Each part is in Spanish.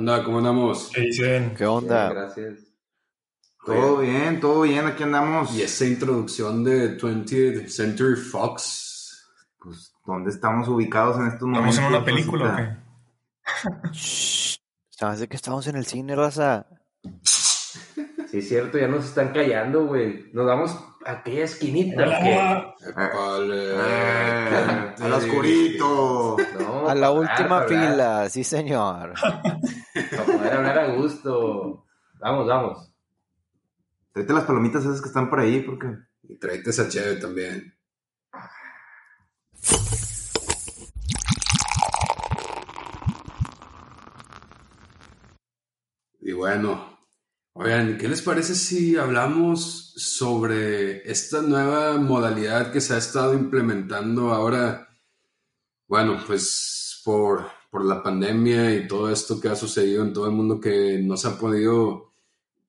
Onda? ¿Cómo andamos? ¿Qué dicen? ¿Qué onda? gracias. Todo bien, todo bien, aquí andamos. Y esa introducción de 20th Century Fox. Pues, ¿dónde estamos ubicados en estos ¿Estamos momentos? en una película o qué? Shh. ¿Sabes de que estamos en el cine, raza? Sí, es cierto, ya nos están callando, güey. Nos vamos a aquella esquinita. Épale. Eh, al oscurito. No, A la para última hablar, fila, sí señor. Para poder hablar a gusto. Vamos, vamos. Tráete las palomitas esas que están por ahí, porque. Y tráete esa chévere también. Y bueno, oigan, ¿qué les parece si hablamos sobre esta nueva modalidad que se ha estado implementando ahora? Bueno, pues por, por la pandemia y todo esto que ha sucedido en todo el mundo que no se ha podido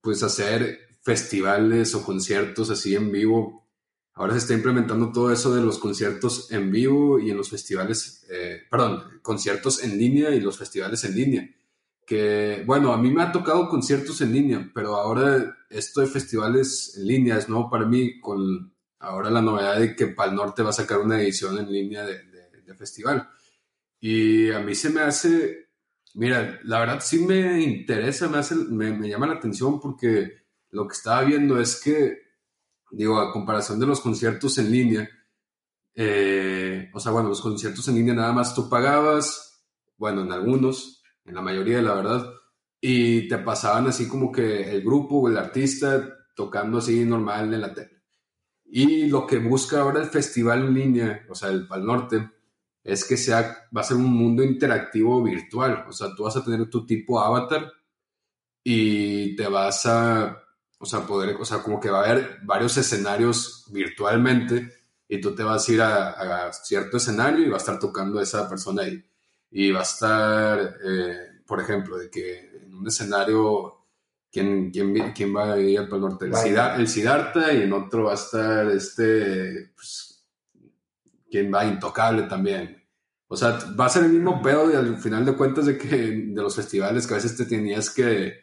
pues hacer festivales o conciertos así en vivo. Ahora se está implementando todo eso de los conciertos en vivo y en los festivales, eh, perdón, conciertos en línea y los festivales en línea. Que, bueno, a mí me ha tocado conciertos en línea, pero ahora esto de festivales en línea es nuevo para mí con ahora la novedad de que Pal Norte va a sacar una edición en línea de, festival. Y a mí se me hace, mira, la verdad sí me interesa, me, hace, me, me llama la atención porque lo que estaba viendo es que, digo, a comparación de los conciertos en línea, eh, o sea, bueno, los conciertos en línea nada más tú pagabas, bueno, en algunos, en la mayoría, la verdad, y te pasaban así como que el grupo o el artista tocando así normal en la tele. Y lo que busca ahora el festival en línea, o sea, el Pal Norte, es que sea, va a ser un mundo interactivo virtual. O sea, tú vas a tener tu tipo avatar y te vas a, o sea, poder, o sea, como que va a haber varios escenarios virtualmente y tú te vas a ir a cierto escenario y va a estar tocando esa persona ahí. Y va a estar, eh, por ejemplo, de que en un escenario, ¿quién, quién, quién va a ir al Pal Norte? El. Sidar- el Siddhartha y en otro va a estar este, pues, ¿quién va? Intocable también. O sea, va a ser el mismo pedo de, al final de cuentas de que de los festivales que a veces te tenías que,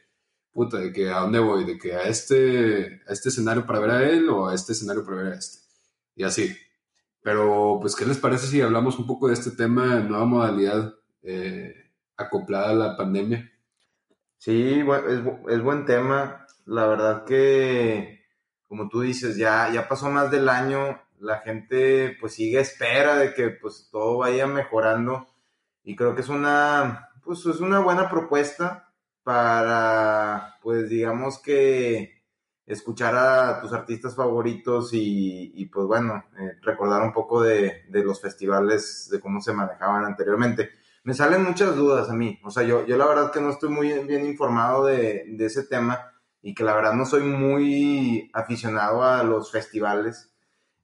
puta, de que a dónde voy, de que a este, a este escenario para ver a él o a este escenario para ver a este. Y así. Pero, pues, ¿qué les parece si hablamos un poco de este tema, nueva modalidad eh, acoplada a la pandemia? Sí, es, es buen tema. La verdad que, como tú dices, ya, ya pasó más del año. La gente pues sigue a espera de que pues todo vaya mejorando. Y creo que es una, pues es una buena propuesta para, pues digamos que escuchar a tus artistas favoritos y, y, pues bueno, eh, recordar un poco de, de los festivales, de cómo se manejaban anteriormente me salen muchas dudas a mí. O sea, yo, yo la verdad que no estoy muy bien informado de, de ese tema y que la verdad no soy muy aficionado a los festivales.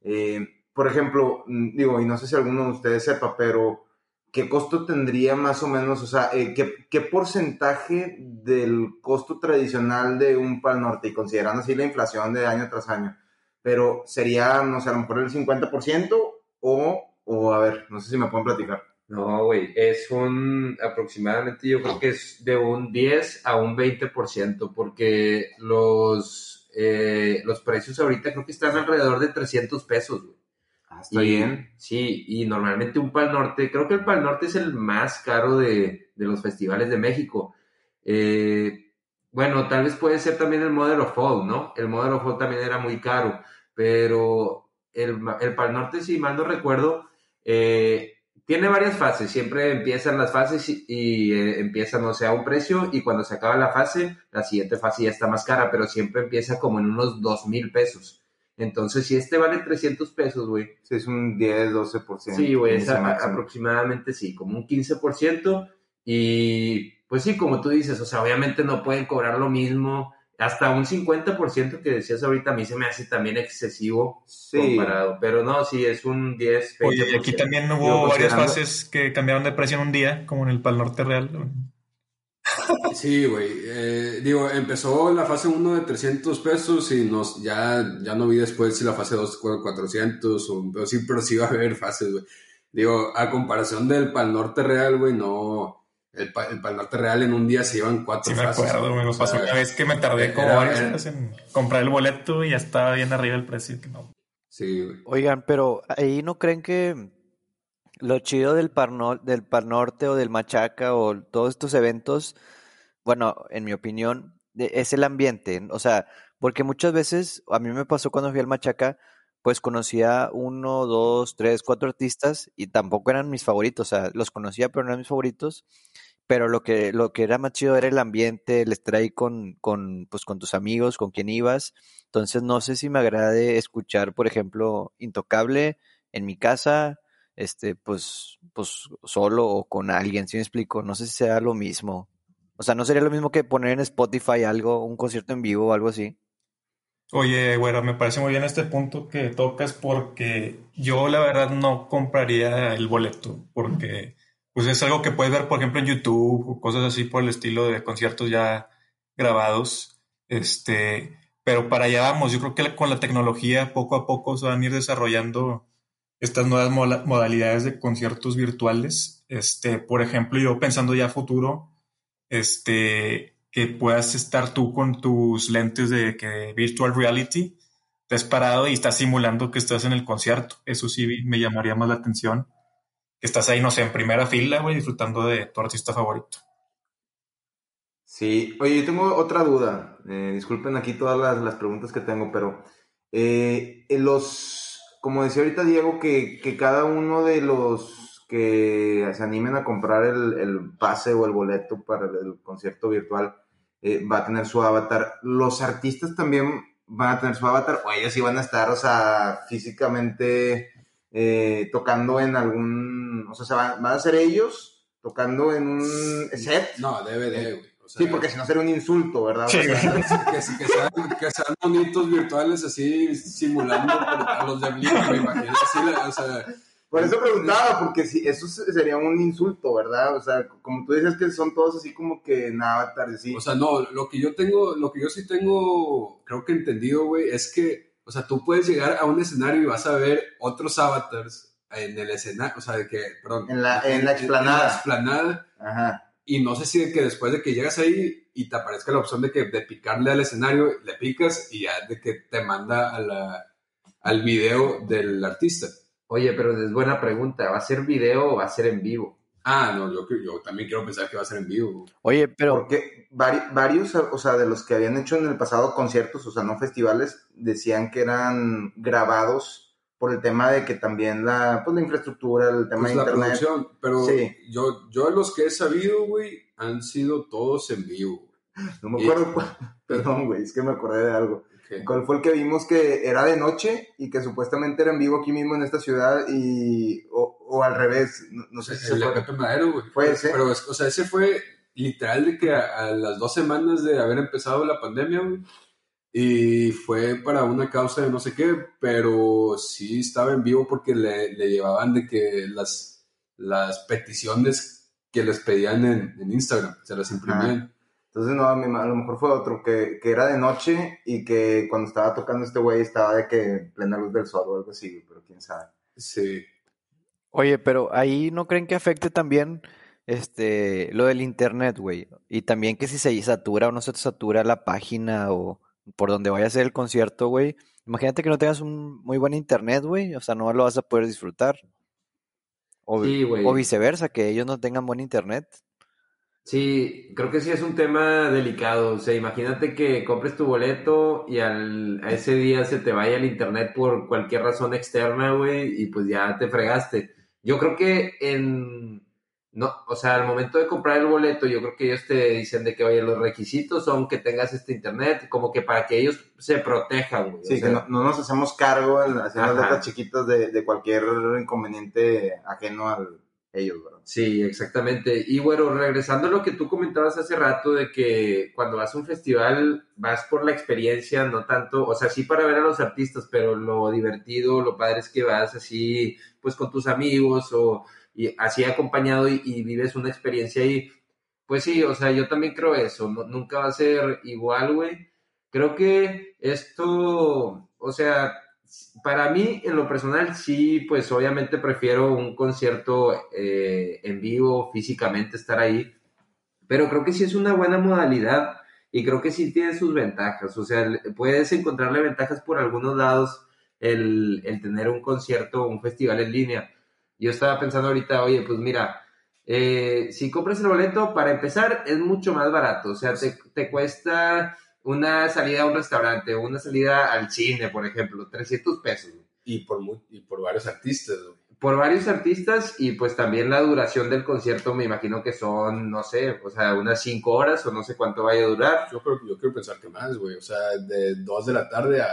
Eh, por ejemplo, mm, digo, y no sé si alguno de ustedes sepa, pero ¿qué costo tendría más o menos? O sea, eh, ¿qué, ¿qué porcentaje del costo tradicional de un Pal Norte, y considerando así la inflación de año tras año, pero sería, no sé, a lo mejor el 50% o, o a ver, no sé si me pueden platicar. No, güey, es un aproximadamente, yo creo que es de un 10 a un 20%, porque los, eh, los precios ahorita creo que están alrededor de 300 pesos, güey. Ah, está Y- bien. Sí, y normalmente un Pal Norte, creo que el Pal Norte es el más caro de, de los festivales de México. Eh, bueno, tal vez puede ser también el Model of Fall, ¿no? El Model of Fall también era muy caro, pero el, el Pal Norte, si mal no recuerdo, eh, tiene varias fases. Siempre empiezan las fases y, y, eh, empieza, no sé, a un precio y cuando se acaba la fase, la siguiente fase ya está más cara, pero siempre empieza como en unos dos mil pesos. Entonces, si este vale 300 pesos, güey, Sí, es un 10, 12%. Sí, güey, es a- aproximadamente sí, como un 15%. Y pues sí, como tú dices, o sea, obviamente no pueden cobrar lo mismo. Hasta un 50% que decías ahorita a mí se me hace también excesivo Sí. comparado. Pero no, sí, es un 10, 20%. Oye, y aquí también hubo varias fases que cambiaron de precio en un día, como en el Pal Norte Real. Sí, güey. eh, digo, empezó la fase 1 de 300 pesos y nos, ya, ya no vi después si la fase 2 fue 400 o, pero sí, pero sí va a haber fases, güey. Digo, a comparación del Pal Norte Real, güey, no. El, Pa- el Pal Norte Real en un día se iban cuatro Sí, me fases. acuerdo, me pasó una vez que me tardé como era- en comprar el boleto y ya estaba bien arriba el precio. que no. Sí, güey. Oigan, pero ahí no creen que lo chido del Par, No- del Par Norte o del Machaca o todos estos eventos, bueno, en mi opinión, de- es el ambiente. O sea, porque muchas veces, a mí me pasó cuando fui al Machaca, pues conocía uno, dos, tres, cuatro artistas y tampoco eran mis favoritos. O sea, los conocía, pero no eran mis favoritos. Pero lo que, lo que era más chido era el ambiente, el estar ahí con, con, pues, con tus amigos, con quien ibas. Entonces no sé si me agrade escuchar, por ejemplo, Intocable en mi casa, este, pues, pues solo o con alguien, ¿sí me explico? No sé si sea lo mismo. O sea, no sería lo mismo que poner en Spotify algo, un concierto en vivo o algo así. Oye, güero, me parece muy bien este punto que tocas porque yo la verdad no compraría el boleto porque pues es algo que puedes ver, por ejemplo, en YouTube o cosas así por el estilo de conciertos ya grabados. Este, pero para allá vamos, yo creo que con la tecnología poco a poco se van a ir desarrollando estas nuevas modalidades de conciertos virtuales. Este, por ejemplo, yo pensando ya a futuro, este, que puedas estar tú con tus lentes de que virtual reality, estás parado y estás simulando que estás en el concierto. Eso sí me llamaría más la atención. Estás ahí, no sé, en primera fila, güey, disfrutando de tu artista favorito. Sí, oye, yo tengo otra duda. Eh, disculpen aquí todas las, las preguntas que tengo, pero eh, en los, como decía ahorita Diego, que, que cada uno de los que se animen a comprar el, el pase o el boleto para el concierto virtual eh, va a tener su avatar. Los artistas también van a tener su avatar, o ellos sí van a estar, o sea, físicamente eh, tocando en algún, o sea, se van, van a ser ellos tocando en un set. No, debe de, güey. O sea, Sí, porque si no sería un insulto, ¿verdad? O sea, que, que sean, que sean monitos virtuales así simulando a los de Blink, me imagino. Así, o sea, por eso preguntaba, porque si eso se- sería un insulto, ¿verdad? O sea, como tú dices que son todos así como que en avatar, sí. O sea, no, lo que yo tengo, lo que yo sí tengo, creo que entendido, güey, es que, o sea, tú puedes llegar a un escenario y vas a ver otros avatars en el escenario, o sea, de que, perdón. En la- en la explanada. En la explanada. Ajá. Y no sé si de que después de que llegas ahí y te aparezca la opción de que de picarle al escenario, le picas y ya de que te manda a la, al video del artista. Oye, pero es buena pregunta. ¿Va a ser video o va a ser en vivo? Ah, no, yo, yo también quiero pensar que va a ser en vivo. Oye, pero Porque vari- varios, o sea, de los que habían hecho en el pasado conciertos, o sea, no festivales, decían que eran grabados por el tema de que también la, pues, la infraestructura, el tema Pues de la internet. producción, pero Sí. yo, yo los que he sabido, güey, han sido todos en vivo. No me Y- acuerdo cuál. Perdón, güey, es que me acordé de algo. ¿Cuál fue el que vimos que era de noche y que supuestamente era en vivo aquí mismo en esta ciudad y o, o al revés? No, no sé si se el de fue. Pepe Madero, güey. Fue ese. Pero, o sea, ese fue literal de que a, a las dos semanas de haber empezado la pandemia, güey. Y fue para una causa de no sé qué, pero sí estaba en vivo porque le, le llevaban de que las, las peticiones que les pedían en, en Instagram, se las imprimían. Entonces, no, a, mí, a lo mejor fue otro que, que era de noche y que cuando estaba tocando este güey estaba de que plena luz del sol o algo así, güey, pero quién sabe. Sí. Oye, pero ahí no creen que afecte también este lo del internet, güey. Y también que si se satura o no se satura la página o por donde vaya a ser el concierto, güey. Imagínate que no tengas un muy buen internet, güey. O sea, no lo vas a poder disfrutar. O, Sí, güey. o viceversa, que ellos no tengan buen internet. Sí, creo que sí es un tema delicado. O sea, imagínate que compres tu boleto y al, a ese día se te vaya el internet por cualquier razón externa, güey, y pues ya te fregaste. Yo creo que en, no, o sea, al momento de comprar el boleto, yo creo que ellos te dicen de que, oye, los requisitos son que tengas este internet, como que para que ellos se protejan, güey. O Sí, sea, que no, no nos hacemos cargo en hacer las letras chiquitas de, de cualquier inconveniente ajeno a ellos. Sí, exactamente. Y bueno, regresando a lo que tú comentabas hace rato de que cuando vas a un festival vas por la experiencia, no tanto, o sea, sí para ver a los artistas, pero lo divertido, lo padre es que vas así, pues con tus amigos o y así acompañado y, vives una experiencia ahí. Pues sí, o sea, yo también creo eso, nunca va a ser igual, güey. Creo que esto, o sea, para mí, en lo personal, sí, pues obviamente prefiero un concierto eh, en vivo, físicamente estar ahí, pero creo que sí es una buena modalidad y creo que sí tiene sus ventajas, o sea, puedes encontrarle ventajas por algunos lados el, el tener un concierto, un festival en línea. Yo estaba pensando ahorita, oye, pues mira, eh, si compras el boleto, para empezar, es mucho más barato, o sea, te, te cuesta una salida a un restaurante una salida al cine, por ejemplo, 300 pesos. güey. Y por, y por varios artistas, güey. Por varios artistas y pues también la duración del concierto me imagino que son, no sé, o sea, unas 5 horas o no sé cuánto vaya a durar. Yo, creo, yo quiero pensar que más, güey. O sea, de 2 de la tarde a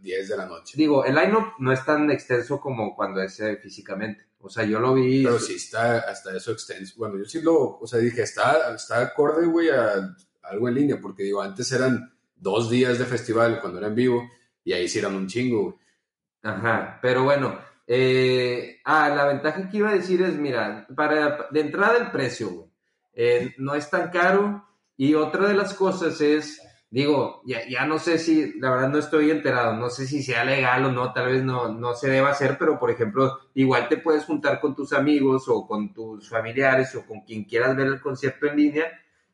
10 de la noche. Digo, el line-up no es tan extenso como cuando es eh, físicamente. O sea, yo lo vi... Pero sí está hasta eso extenso. Bueno, yo sí lo, o sea, dije, está, está acorde, güey, a algo en línea, porque digo, antes eran dos días de festival cuando era en vivo, y ahí sí eran un chingo. Ajá, pero bueno, eh, ah, la ventaja que iba a decir es, mira, para de entrada el precio, eh, no es tan caro y otra de las cosas es, digo, ya, ya no sé si, la verdad no estoy enterado, no sé si sea legal o no, tal vez no, no se deba hacer, pero por ejemplo, igual te puedes juntar con tus amigos o con tus familiares o con quien quieras ver el concierto en línea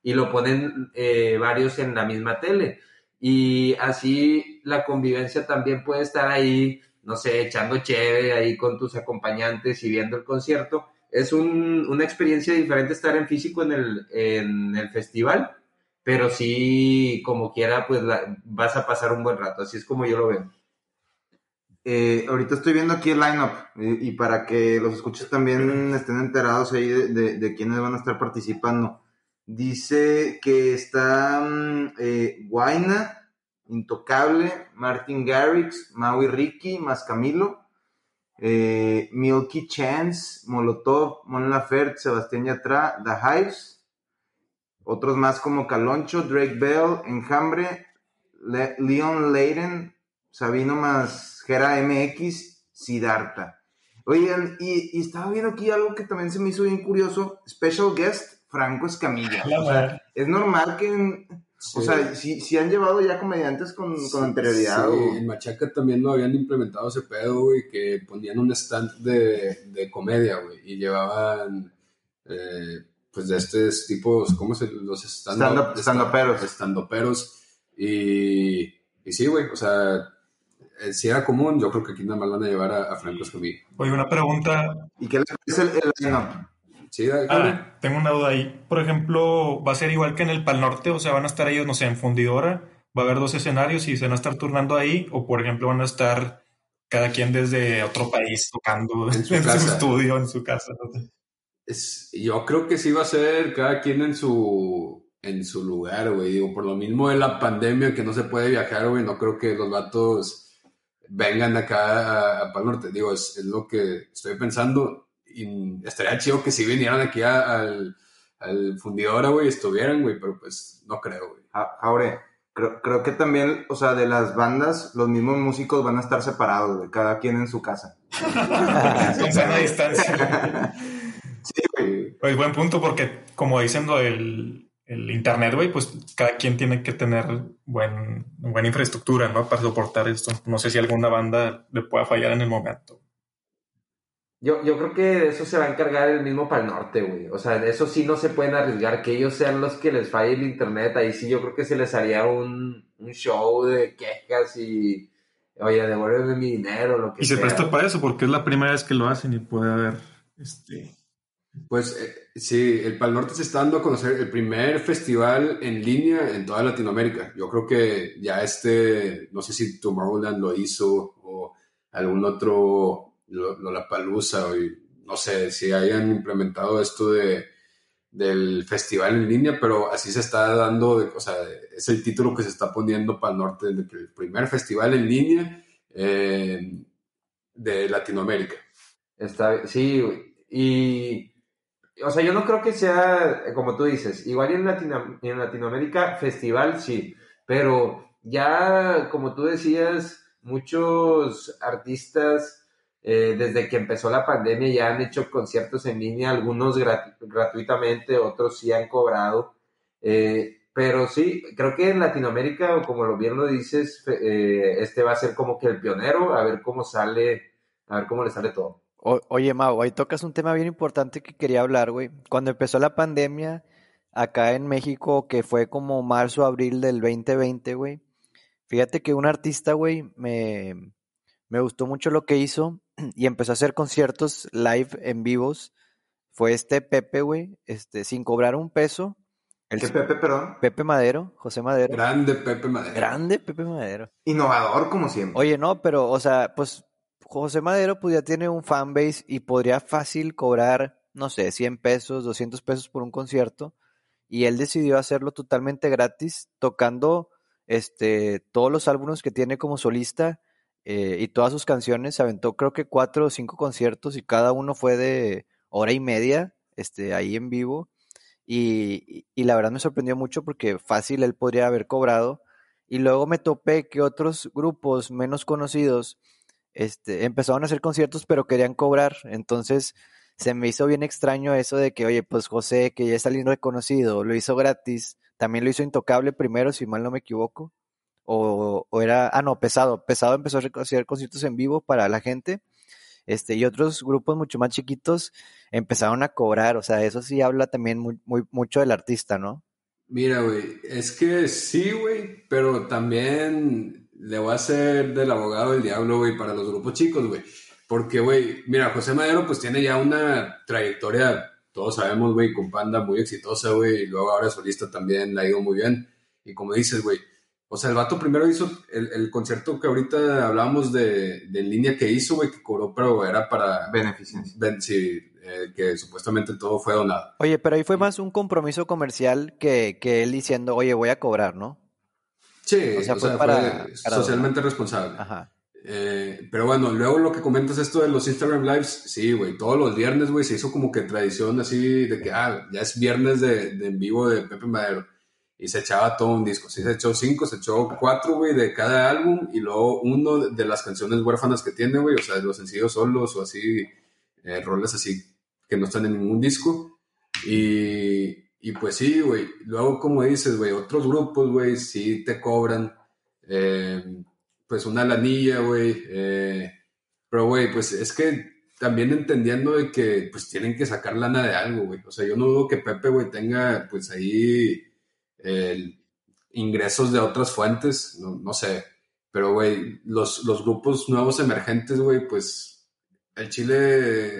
y lo ponen eh, varios en la misma tele. Y así la convivencia también puede estar ahí, no sé, echando cheve ahí con tus acompañantes y viendo el concierto. Es un- una experiencia diferente estar en físico en el, en el festival, pero sí, como quiera, pues la- vas a pasar un buen rato. Así es como yo lo veo. Eh, ahorita estoy viendo aquí el lineup eh, y para que los escuches también estén enterados ahí de, de, de quiénes van a estar participando. Dice que están eh, Guaina, Intocable, Martin Garrix, Maui Ricky, más Camilo, eh, Milky Chance, Molotov, Mon Laferte, Sebastián Yatra, The Hives, otros más como Caloncho, Drake Bell, Enjambre, Le- Leon Leiden, Sabino más Gera MX, Siddhartha. Oigan, y estaba viendo aquí algo que también se me hizo bien curioso. Special guest, Franco Escamilla. La O sea, es normal que, en- o sea, si, si han llevado ya comediantes con, con anterioridad. Sí, o- en Machaca también no habían implementado ese pedo, güey, que ponían un stand de, de comedia, güey, y llevaban, eh, pues, de estos tipos, ¿cómo se los stand Stand-up- stand-uperos. Estandoperos. Y, y sí, güey, o sea, eh, si era común, yo creo que aquí nada más van a llevar a, a Franco Escamilla. Oye, una pregunta. ¿Y qué les parece el, el line-up? Sí? Ah, tengo una duda ahí. Por ejemplo, ¿va a ser igual que en el Pal Norte? O sea, ¿van a estar ellos, no sé, en fundidora? ¿Va a haber dos escenarios y se van a estar turnando ahí? ¿O, por ejemplo, van a estar cada quien desde otro país tocando En su en su casa. estudio, en su casa? Es, yo creo que sí va a ser cada quien en su, en su lugar, güey. Digo, por lo mismo de la pandemia que no se puede viajar, güey, no creo que los vatos vengan acá a, a Pal Norte. Digo, es, es lo que estoy pensando. Y estaría chido que si vinieran aquí a- al, al fundidora, güey, estuvieran, güey, pero pues no creo, güey. Jaure, creo, creo que también, o sea, de las bandas, los mismos músicos van a estar separados, güey, cada quien en su casa. Con sana distancia. Sí, güey. Pues buen punto, porque como dicen lo del el internet, güey, pues cada quien tiene que tener buen, buena infraestructura, ¿no? Para soportar esto. No sé si alguna banda le pueda fallar en el momento. Yo, yo creo que de eso se va a encargar el mismo para el norte, güey. O sea, de eso sí no se pueden arriesgar, que ellos sean los que les falle el internet. Ahí sí yo creo que se les haría un, un show de quejas y, oye, devuélveme mi dinero, lo que Y se presta para eso, porque es la primera vez que lo hacen y puede haber, este... Pues eh, sí, el Pal Norte se está dando a conocer el primer festival en línea en toda Latinoamérica. Yo creo que ya este, no sé si Tomorrowland lo hizo o algún otro Lollapalooza y no sé si hayan implementado esto de del festival en línea, pero así se está dando, o sea, es el título que se está poniendo para el norte, el primer festival en línea eh, de Latinoamérica. Está, sí, y, o sea, yo no creo que sea, como tú dices, igual en, Latino- en Latinoamérica, festival sí, pero ya, como tú decías, muchos artistas, eh, desde que empezó la pandemia, ya han hecho conciertos en línea, algunos gratu- gratuitamente, otros sí han cobrado. Eh, pero sí, creo que en Latinoamérica, o como bien lo dices, eh, este va a ser como que el pionero, a ver cómo sale, a ver cómo le sale todo. O- oye, Mau, ahí tocas un tema bien importante que quería hablar, güey. Cuando empezó la pandemia acá en México, que fue como marzo, abril del 2020, güey. Fíjate que un artista, güey, me, me gustó mucho lo que hizo y empezó a hacer conciertos live en vivos. Fue este Pepe, güey, este, sin cobrar un peso. El ¿Qué Pepe, perdón? Pepe Madero, José Madero. Grande Pepe Madero. Grande Pepe Madero. Innovador, como siempre. Oye, no, pero, o sea, pues José Madero pues ya tiene un fanbase y podría fácil cobrar, no sé, 100 pesos, 200 pesos por un concierto. Y él decidió hacerlo totalmente gratis, tocando este, todos los álbumes que tiene como solista eh, y todas sus canciones. Se aventó creo que cuatro o cinco conciertos y cada uno fue de hora y media este, ahí en vivo. Y, la verdad me sorprendió mucho porque fácil él podría haber cobrado. Y luego me topé que otros grupos menos conocidos este, empezaron a hacer conciertos pero querían cobrar. Entonces se me hizo bien extraño eso de que, oye, pues José, que ya es alguien reconocido, lo hizo gratis. También lo hizo Intocable primero, si mal no me equivoco. O, o era, ah, no, Pesado. Pesado empezó a hacer conciertos en vivo para la gente. Este, y otros grupos mucho más chiquitos empezaron a cobrar. O sea, eso sí habla también muy, mucho del artista, ¿no? Mira, güey, es que sí, güey, pero también le voy a hacer del abogado del diablo, güey, para los grupos chicos, güey. Porque, güey, mira, José Madero pues tiene ya una trayectoria, todos sabemos, güey, con Panda muy exitosa, güey, y luego ahora solista también le ha ido muy bien. Y como dices, güey, o sea, el vato primero hizo el, el concierto que ahorita hablábamos de, de en línea que hizo, güey, que cobró, pero era para... Beneficencia. sí, eh, que supuestamente todo fue donado. Oye, pero ahí fue más un compromiso comercial que, que él diciendo, oye, voy a cobrar, ¿no? Sí, O sea, o fue sea, para- fue para socialmente responsable. Ajá. Eh, pero bueno, luego lo que comentas esto de los Instagram Lives, sí, güey, todos los viernes, güey, se hizo como que tradición así de que, ah, ya es viernes de, de en vivo de Pepe Madero. Y se echaba todo un disco. Sí, se echó cinco, se echó cuatro, güey, de cada álbum. Y luego uno de- las canciones huérfanas que tiene, güey, o sea, los sencillos solos o así, eh, roles así que no están en ningún disco. Y, y pues sí, güey. Luego, como dices, güey, otros grupos, güey, sí te cobran. eh, pues una lanilla, güey. eh, pero, güey, pues es que también entendiendo de que pues tienen que sacar lana de algo, güey. O sea, yo no dudo que Pepe, güey, tenga pues ahí ingresos de otras fuentes, no, no sé. Pero, güey, los, los grupos nuevos emergentes, güey, pues el Chile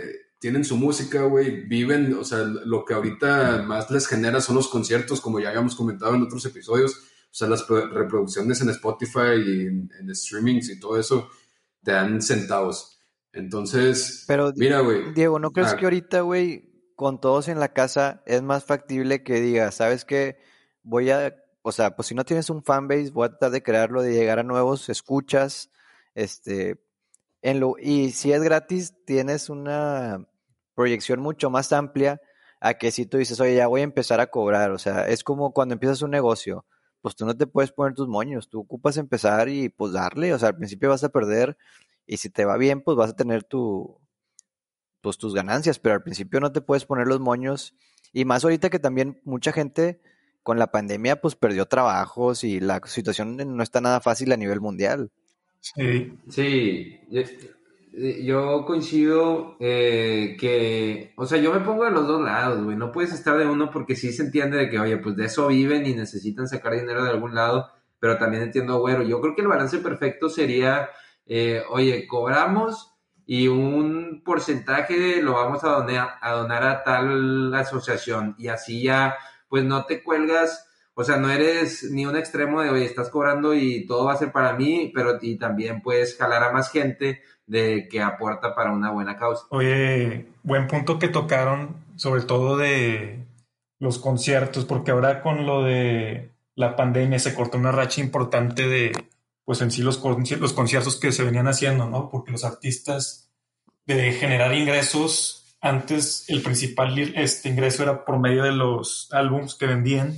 tienen su música, güey, viven, o sea, lo que ahorita más les genera son los conciertos, como ya habíamos comentado en otros episodios, o sea, las pro- reproducciones en Spotify y en, en streamings y todo eso te dan centavos. Entonces, Pero, mira, güey, Diego, ¿no crees Ah. que ahorita, güey, con todos en la casa, es más factible que digas, ¿sabes qué? Voy a, o sea, pues si no tienes un fanbase, voy a tratar de crearlo, de llegar a nuevos escuchas, este, en lo, y si es gratis, tienes una proyección mucho más amplia a que si tú dices, oye, ya voy a empezar a cobrar, o sea, es como cuando empiezas un negocio, pues tú no te puedes poner tus moños, tú ocupas empezar y pues darle, o sea, al principio vas a perder y si te va bien, pues vas a tener tu, pues tus ganancias, pero al principio no te puedes poner los moños. Y más ahorita que también mucha gente con la pandemia pues perdió trabajos y la situación no está nada fácil a nivel mundial. Sí. Sí, yo, yo coincido eh, que, o sea, yo me pongo de los dos lados, güey, no puedes estar de uno porque sí se entiende de que, oye, pues de eso viven y necesitan sacar dinero de algún lado, pero también entiendo, güero, yo creo que el balance perfecto sería, eh, oye, cobramos y un porcentaje lo vamos a donar, a donar a tal asociación y así ya, pues no te cuelgas o sea, no eres ni un extremo de, oye, estás cobrando y todo va a ser para mí, pero y también puedes jalar a más gente de que aporta para una buena causa. Oye, buen punto que tocaron, sobre todo de los conciertos, porque ahora con lo de la pandemia se cortó una racha importante de, pues en sí, los, los conciertos que se venían haciendo, ¿no? Porque los artistas de generar ingresos, antes el principal este ingreso era por medio de los álbums que vendían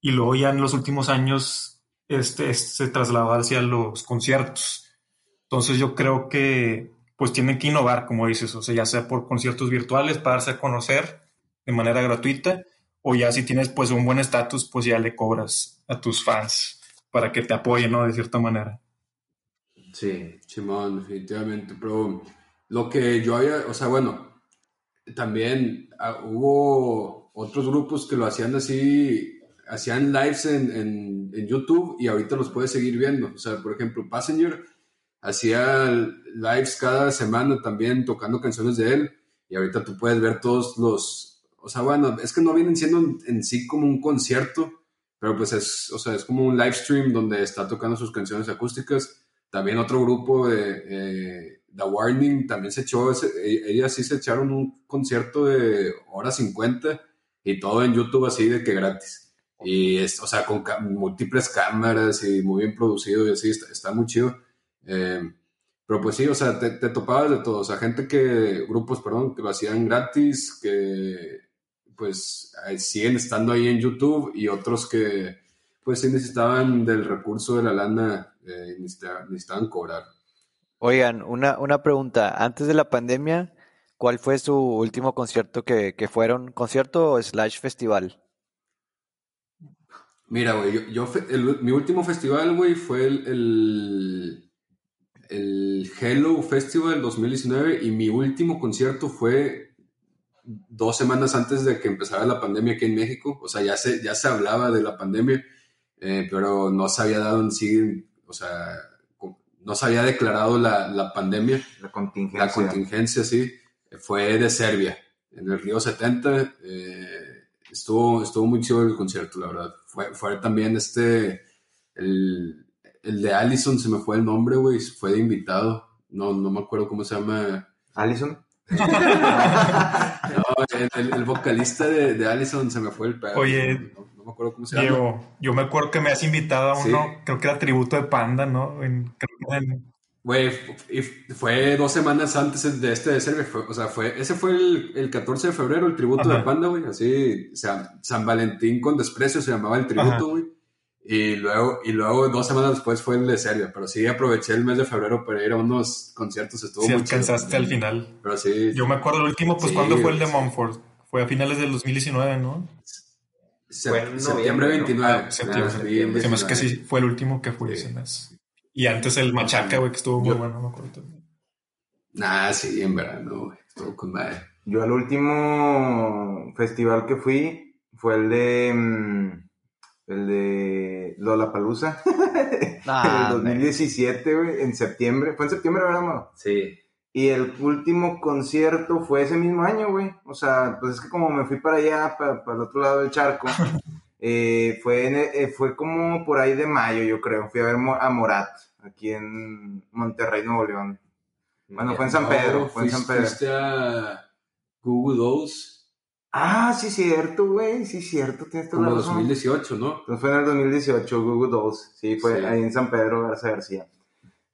y luego ya en los últimos años este, se trasladó hacia los conciertos. Entonces yo creo que pues tienen que innovar, como dices, o sea, ya sea por conciertos virtuales para darse a conocer de manera gratuita, o ya si tienes pues un buen estatus, pues ya le cobras a tus fans para que te apoyen, ¿no? De cierta manera. Sí, Simón, definitivamente, pero lo que yo había, o sea, bueno, también ah, hubo otros grupos que lo hacían así hacían lives en, en, YouTube y ahorita los puedes seguir viendo. O sea, por ejemplo, Passenger hacía lives cada semana también tocando canciones de él y ahorita tú puedes ver todos los... O sea, bueno, es que no vienen siendo en, sí como un concierto, pero pues es, o sea, es como un live stream donde está tocando sus canciones acústicas. También otro grupo de eh, The Warning también se echó, e, ellas sí se echaron un concierto de hora 50 y todo en YouTube así de que gratis. Y, es, o sea, con múltiples cámaras y muy bien producido y así, está, muy chido. Eh, pero pues sí, o sea, te, topabas de todo. O sea, gente que, grupos, perdón, que lo hacían gratis, que pues siguen estando ahí en YouTube y otros que pues sí necesitaban del recurso de la lana eh, necesitaban, cobrar. Oigan, una, una pregunta. Antes de la pandemia, ¿cuál fue su último concierto que, que fueron? ¿Concierto o slash festival? Mira, güey, yo, mi último festival, güey, fue el, el, Hello Festival 2019 y mi último concierto fue dos semanas antes de que empezara la pandemia aquí en México. O sea, ya se, ya se hablaba de la pandemia, eh, pero no se había dado en sí, o sea, no se había declarado la, la pandemia. La contingencia. La contingencia, sí. Fue de Serbia, en el Río 70. Eh, estuvo, estuvo muy chido el concierto, la verdad. Fue, fue también este, el, el de Allison, se me fue el nombre, güey, fue de invitado. No, no me acuerdo cómo se llama. ¿Allison? no, el, el, vocalista de, de, Allison se me fue el pedo. Oye, no, me acuerdo cómo se llama. yo me acuerdo que me has invitado a uno, creo que era tributo de Panda, ¿no? En, creo que en, Güey, fue dos semanas antes de este de Serbia. o sea, fue, ese fue el, el 14 de febrero, el tributo de Panda, güey. Así, o sea, San Valentín con desprecio se llamaba el tributo, güey. Y luego, y luego, dos semanas después fue el de Serbia. Pero sí aproveché el mes de febrero para ir a unos conciertos. Estuvo sí, alcanzaste al final. Pero sí. Yo me acuerdo el último, pues, ¿cuándo fue el de Mumford? Fue a finales del 2019, ¿no? En septiembre 29. Ah, septiembre, septiembre. Se me hace que sí, fue el último que fue ese mes. Y antes el Machaca, güey, que estuvo muy bueno, me acuerdo también. Nah, sí, en verano, güey. Estuvo con madre. Yo al último festival que fui fue el de. Mm, el de Lollapalooza. Ah, en el 2017, güey, en septiembre. ¿Fue en septiembre, verdad, mano? Sí. Y el último concierto fue ese mismo año, güey. O sea, pues es que como me fui para allá, para, para el otro lado del charco, Eh, fue, eh, fue como por ahí de mayo, yo creo. Fui a ver a Morat, aquí en Monterrey, Nuevo León. Bueno, fue en San Pedro. Fue en San Pedro. ¿Fuiste a Google Dolls? Ah, sí, cierto, güey. Sí, cierto. Tienes Como 2018, ¿no? Entonces fue en el 2018, Google Dolls. Sí, fue ahí en San Pedro, Garza García.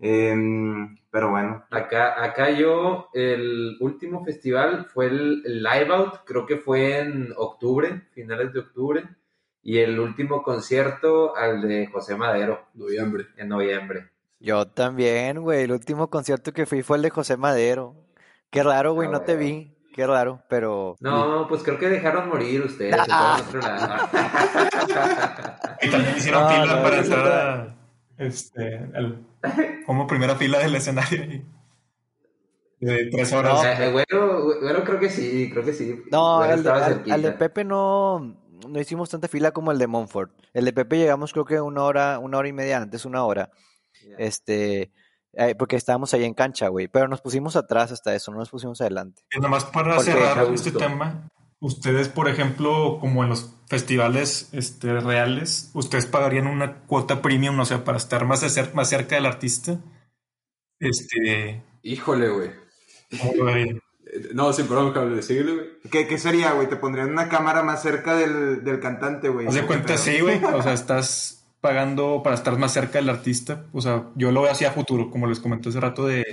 Em, pero bueno. Acá, acá yo, el último festival fue el Live Out, creo que fue en octubre, finales de octubre. Y el último concierto al de José Madero. Noviembre. En noviembre. Yo también, güey. El último concierto que fui fue el de José Madero. Qué raro, güey, Ah, no te vi. Qué raro, pero. No, pues creo que dejaron morir ustedes. Ah. otro lado. Y también hicieron No, para entrar a, este, al- como primera fila del escenario. y- De tres horas. No, Eh, Güero, güero, creo que sí, creo que sí. No, el al, de Pepe no, no hicimos tanta fila como el de Montfort. El de Pepe llegamos creo que una hora, una hora y media antes, una hora. Este, eh, porque estábamos ahí en cancha, güey. Pero nos pusimos atrás hasta eso, no nos pusimos adelante. Y nomás para Porque cerrar este tema, ustedes, por ejemplo, como en los festivales este, reales, ¿ustedes pagarían una cuota premium, no sé, para estar más, de más cerca del artista? Este, Híjole, güey. ¿cómo lo verían? Eh, No, sí, perdón, cable, síguele, güey. ¿Qué, qué sería, güey? Te pondrían una cámara más cerca del, del cantante, güey. Haz de cuenta, sí, güey. O sea, estás pagando para estar más cerca del artista. O sea, yo lo veo así a futuro, como les comenté hace rato de...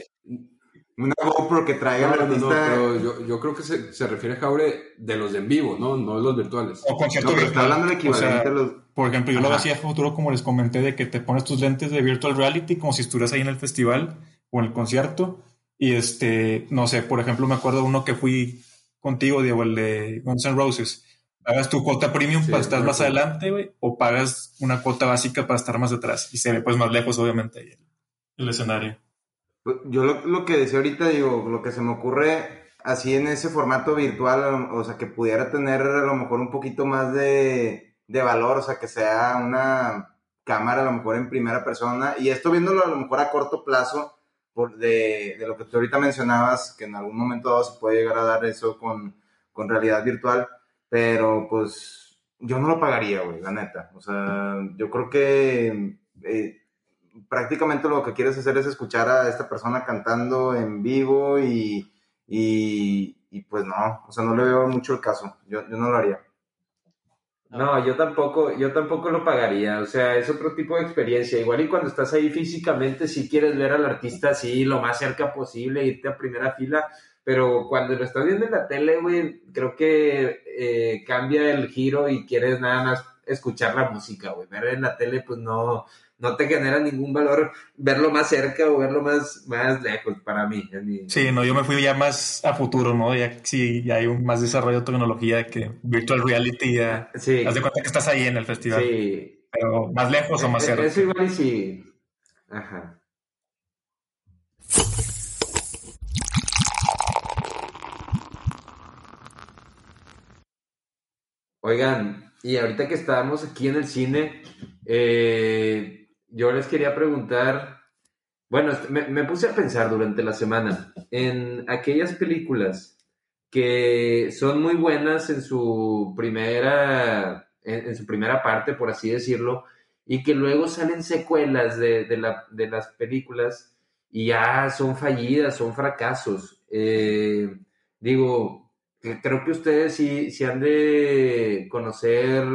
Una GoPro que traiga No, no, pero yo, yo creo que se, se refiere, Jaure, de los de en vivo, ¿no? No de los virtuales. O concierto No, pero está virtual. hablando O sea, equivalente a los. Por ejemplo, yo lo así a futuro, como les comenté, de que te pones tus lentes de virtual reality como si estuvieras ahí en el festival o en el concierto. Y este, no sé, por ejemplo, me acuerdo uno que fui contigo, Diego, el de Guns N' Roses. ¿Pagas tu cuota premium Sí, para estar más adelante, güey? ¿O pagas una cuota básica para estar más atrás? Y se ve pues más lejos, obviamente, ahí el, el escenario. Yo lo, lo que decía ahorita, digo, lo que se me ocurre así en ese formato virtual, o sea, que pudiera tener a lo mejor un poquito más de, de valor, o sea, que sea una cámara a lo mejor en primera persona, y esto viéndolo a lo mejor a corto plazo, por de, de lo que tú ahorita mencionabas, que en algún momento dado se puede llegar a dar eso con, con realidad virtual, pero pues yo no lo pagaría, güey, la neta. O sea, yo creo que eh, prácticamente lo que quieres hacer es escuchar a esta persona cantando en vivo y, y, pues no, o sea, no le veo mucho el caso. Yo, yo no lo haría. No, yo tampoco, yo tampoco lo pagaría. O sea, es otro tipo de experiencia. Igual y cuando estás ahí físicamente, sí quieres ver al artista así lo más cerca posible, irte a primera fila. Pero cuando lo estás viendo en la tele, güey, creo que eh, cambia el giro y quieres nada más escuchar la música, güey. Ver en la tele, pues no, no te genera ningún valor verlo más cerca o verlo más, más lejos para mí. mi- Sí, no, yo me fui ya más a futuro, ¿no? Ya sí, ya hay un más desarrollo de tecnología que virtual reality ya... Sí, Haz de cuenta que estás ahí en el festival. sí. Pero más lejos o más Eh, cerca. Eso igual y sí. Ajá. Oigan, y ahorita que estábamos aquí en el cine, eh, yo les quería preguntar, bueno, est- me, puse a pensar durante la semana en aquellas películas que son muy buenas en su primera, en, su primera parte, por así decirlo, y que luego salen secuelas de, de la- de las películas y ya son fallidas, son fracasos. Eh, digo, creo que ustedes sí, sí han de conocer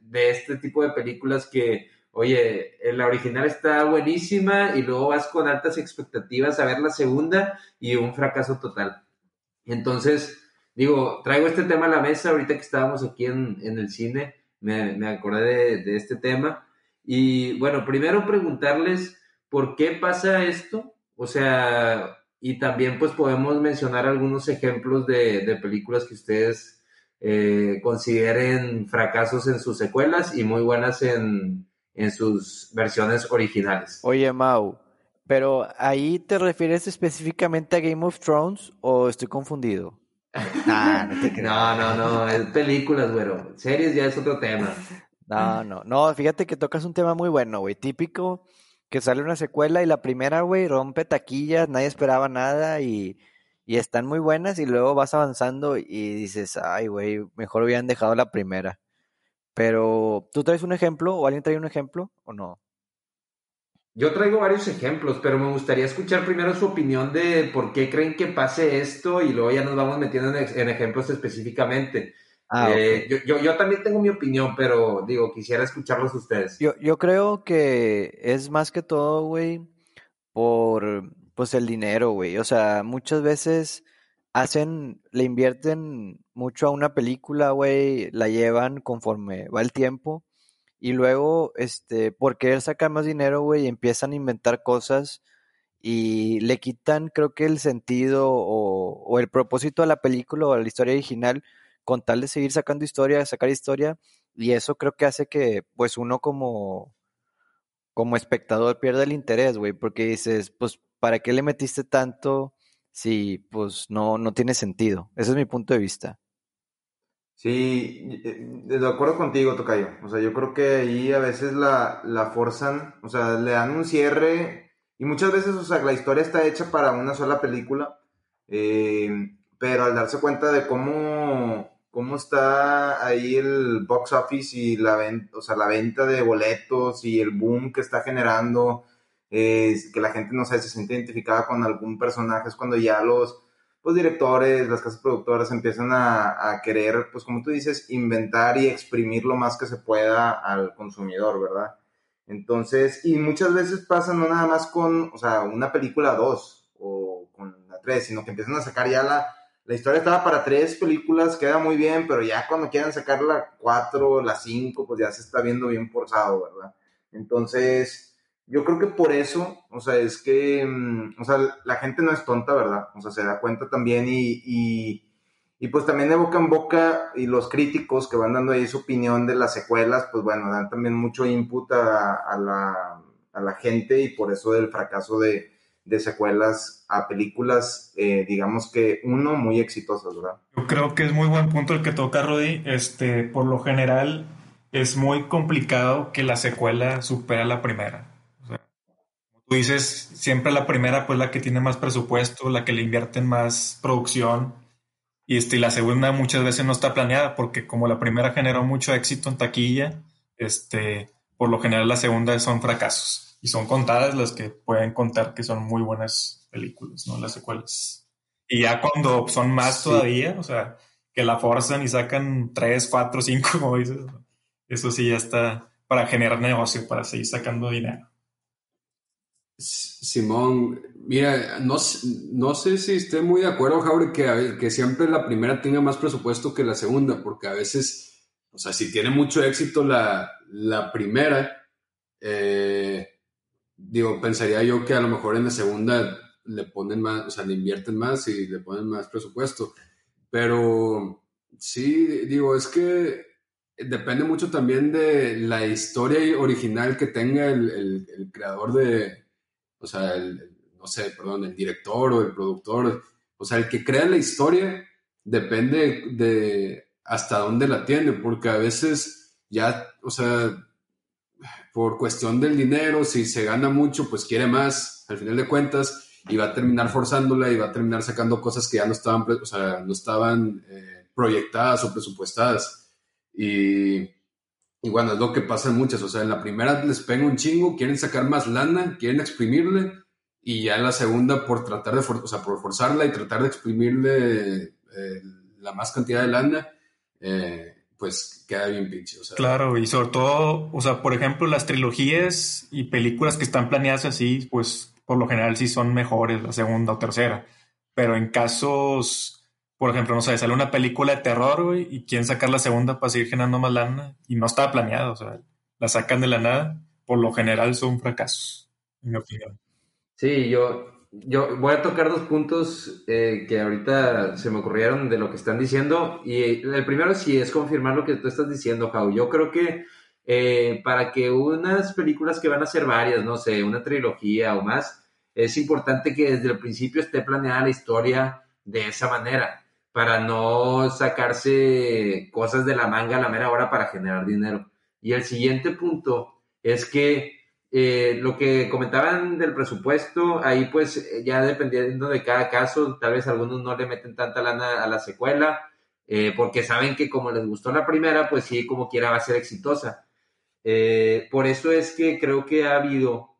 de este tipo de películas que, oye, la original está buenísima y luego vas con altas expectativas a ver la segunda y un fracaso total. Entonces, digo, traigo este tema a la mesa ahorita que estábamos aquí en, en el cine, me, me acordé de, de este tema. Y bueno, primero preguntarles por qué pasa esto, o sea, y también pues podemos mencionar algunos ejemplos de, de películas que ustedes eh, consideren fracasos en sus secuelas y muy buenas en, en sus versiones originales. Oye, Mau, pero ahí te refieres específicamente a Game of Thrones o estoy confundido? Nah, no te. No, no, no, es películas, güero. Series ya es otro tema. No, no, no, fíjate que tocas un tema muy bueno, güey. Típico que sale una secuela y la primera, güey, rompe taquillas, nadie esperaba nada y, y están muy buenas y luego vas avanzando y dices, ay, güey, mejor hubieran dejado la primera. Pero, ¿tú traes un ejemplo o alguien trae un ejemplo o no? Yo traigo varios ejemplos, pero me gustaría escuchar primero su opinión de por qué creen que pase esto y luego ya nos vamos metiendo en, ejemplos específicamente. Ah, Eh, ok. yo, yo, yo también tengo mi opinión, pero digo, quisiera escucharlos ustedes. Yo, yo creo que es más que todo, güey, por pues el dinero, güey. O sea, muchas veces hacen, le invierten mucho a una película, güey, la llevan conforme va el tiempo y luego, este, por querer sacar más dinero, güey, empiezan a inventar cosas y le quitan creo que el sentido o, o el propósito a la película o a la historia original con tal de seguir sacando historia, sacar historia y eso creo que hace que pues uno como como espectador pierda el interés, güey, porque dices, pues ¿para qué le metiste tanto si pues no no tiene sentido? Ese es mi punto de vista. Sí, de acuerdo contigo, Tocayo. O sea, yo creo que ahí a veces la, la forzan, o sea, le dan un cierre y muchas veces, o sea, la historia está hecha para una sola película, eh, pero al darse cuenta de cómo, cómo está ahí el box office y la, venta, o sea, la venta de boletos y el boom que está generando, que la gente, no sé, se siente identificada con algún personaje, es cuando ya los pues directores, las casas productoras empiezan a, a, querer, pues como tú dices, inventar y exprimir lo más que se pueda al consumidor, ¿verdad? Entonces, y muchas veces pasa no nada más con, o sea, una película dos o con la tres, sino que empiezan a sacar ya la, la historia estaba para tres películas, queda muy bien, pero ya cuando quieran sacar la cuatro, la cinco, pues ya se está viendo bien forzado, ¿verdad? Entonces, yo creo que por eso, o sea, es que, mm, o sea, la gente no es tonta, ¿verdad? O sea, se da cuenta también y, y, y, pues también de boca en boca y los críticos que van dando ahí su opinión de las secuelas, pues bueno, dan también mucho input a, la, a la, gente y por eso del fracaso de, de secuelas a películas, eh, digamos que uno, muy exitosas, ¿verdad? Yo creo que es muy buen punto el que toca Rudy. Este, por lo general, es muy complicado que la secuela supera la primera tú dices, siempre la primera, pues la que tiene más presupuesto, la que le invierten más producción. Y, este, la segunda muchas veces no está planeada porque como la primera generó mucho éxito en taquilla, este, por lo general la segunda son fracasos. Y son contadas las que pueden contar que son muy buenas películas, ¿no? Las secuelas. Y ya cuando son más sí. todavía, o sea, que la forzan y sacan tres, cuatro, cinco, como dices, eso sí ya está para generar negocio, para seguir sacando dinero. Simón, mira, no, no sé si esté muy de acuerdo, Jaure, que, que siempre la primera tenga más presupuesto que la segunda, porque a veces, o sea, si tiene mucho éxito la, la primera, eh, digo, pensaría yo que a lo mejor en la segunda le ponen más, o sea, le invierten más y le ponen más presupuesto. Pero sí, digo, es que depende mucho también de la historia original que tenga el, el, el creador de, o sea, el, no sé, perdón, el director o el productor, o sea, el que crea la historia depende de hasta dónde la tiene, porque a veces ya, o sea, por cuestión del dinero, si se gana mucho, pues quiere más, al final de cuentas, y va a terminar forzándola y va a terminar sacando cosas que ya no estaban, o sea, no estaban eh, proyectadas o presupuestadas. Y, y bueno, es lo que pasa en muchas. O sea, en la primera les pega un chingo, quieren sacar más lana, quieren exprimirle, y ya en la segunda, por tratar de, forzarla y tratar de exprimirle eh, la más cantidad de lana, eh, pues queda bien pinche. Claro, y sobre todo, o sea, por ejemplo, las trilogías y películas que están planeadas así, pues por lo general sí son mejores la segunda o tercera. Pero en casos, por ejemplo, no sé, sale una película de terror, güey, y quieren sacar la segunda para seguir generando más lana, y no estaba planeado, o sea, la sacan de la nada, por lo general son fracasos, en mi opinión. Sí, yo, yo voy a tocar dos puntos eh, que ahorita se me ocurrieron de lo que están diciendo. Y el primero sí es confirmar lo que tú estás diciendo, Jau. Yo creo que eh, para que unas películas que van a ser varias, no sé, una trilogía o más, es importante que desde el principio esté planeada la historia de esa manera, para no sacarse cosas de la manga a la mera hora para generar dinero. Y el siguiente punto es que eh, lo que comentaban del presupuesto, ahí pues ya dependiendo de cada caso, tal vez algunos no le meten tanta lana a la secuela, eh, porque saben que como les gustó la primera, pues sí, como quiera va a ser exitosa. Eh, por eso es que creo que ha habido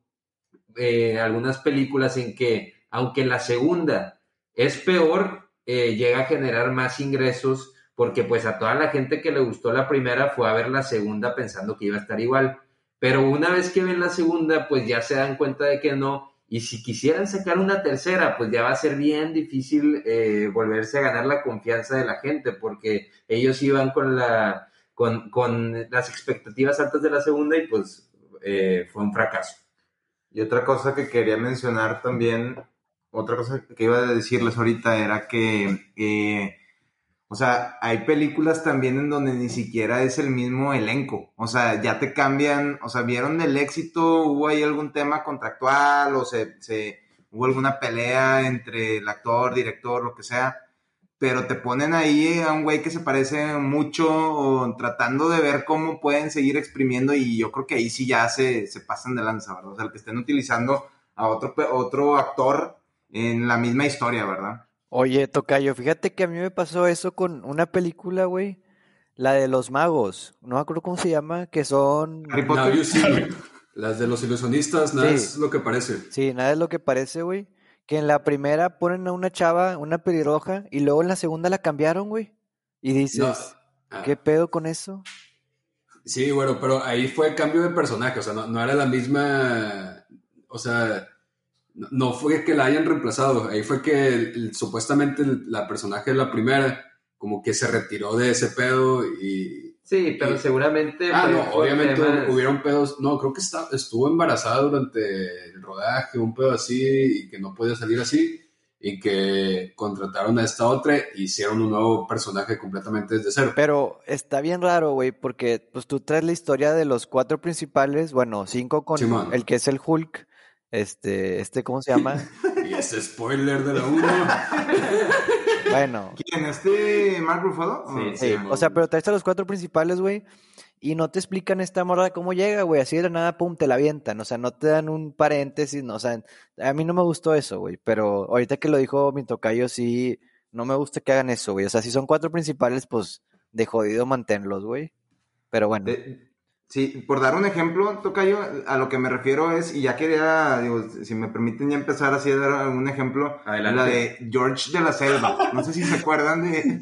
eh, algunas películas en que, aunque la segunda es peor, llega a generar más ingresos, porque pues a toda la gente que le gustó la primera fue a ver la segunda pensando que iba a estar igual pero una vez que ven la segunda, pues ya se dan cuenta de que no. Y si quisieran sacar una tercera, pues ya va a ser bien difícil eh, volverse a ganar la confianza de la gente, porque ellos iban con, la, con, con las expectativas altas de la segunda y pues eh, fue un fracaso. Y otra cosa que quería mencionar también, otra cosa que iba a decirles ahorita era que, eh, o sea, hay películas también en donde ni siquiera es el mismo elenco. O sea, ya te cambian, o sea, vieron el éxito, hubo ahí algún tema contractual o se, se hubo alguna pelea entre el actor, director, lo que sea pero te ponen ahí a un güey que se parece mucho o tratando de ver cómo pueden seguir exprimiendo y yo creo que ahí sí ya se, se pasan de lanza, ¿verdad? O sea, el que estén utilizando a otro, otro actor en la misma historia, ¿verdad? Oye, Tocayo, fíjate que a mí me pasó eso con una película, güey, la de los magos, no me acuerdo cómo se llama, que son... Harry Potter. No, yo sí, Las de los ilusionistas, nada Sí. es lo que parece. Sí, nada es lo que parece, güey. Que en la primera ponen a una chava, una pelirroja, y luego en la segunda la cambiaron, güey. Y dices, No, ah, ¿qué pedo con eso? Sí, bueno, pero ahí fue cambio de personaje, o sea, no, no era la misma, o sea, no, fue que la hayan reemplazado, ahí fue que el- el- supuestamente el- la personaje de la primera como que se retiró de ese pedo y... Sí, pero y- seguramente. Ah, no, obviamente temas- hubieron pedos, no, creo que está, estuvo embarazada durante el rodaje, un pedo así, y que no podía salir así, y que contrataron a esta otra y hicieron un nuevo personaje completamente desde cero. Pero está bien raro, güey, porque pues tú traes la historia de los cuatro principales, bueno, cinco con el que es el Hulk, este, este, ¿cómo se llama? Y ese spoiler de la 1. Bueno, ¿Quién? ¿Este Mark Ruffalo? Sí, sí, o sea, pero traes a los cuatro principales, güey, y no te explican esta morra cómo llega, güey, así de la nada, pum, te la avientan, o sea, no te dan un paréntesis, no, o sea, a mí no me gustó eso, güey, pero ahorita que lo dijo mi tocayo, sí, no me gusta que hagan eso, güey, o sea, si son cuatro principales, pues, de jodido manténlos, güey, pero bueno. De- sí, por dar un ejemplo, Tocayo, a lo que me refiero es, y ya quería, digo, si me permiten ya empezar así a dar un ejemplo, Adelante. la de George de la Selva. No sé si se acuerdan de,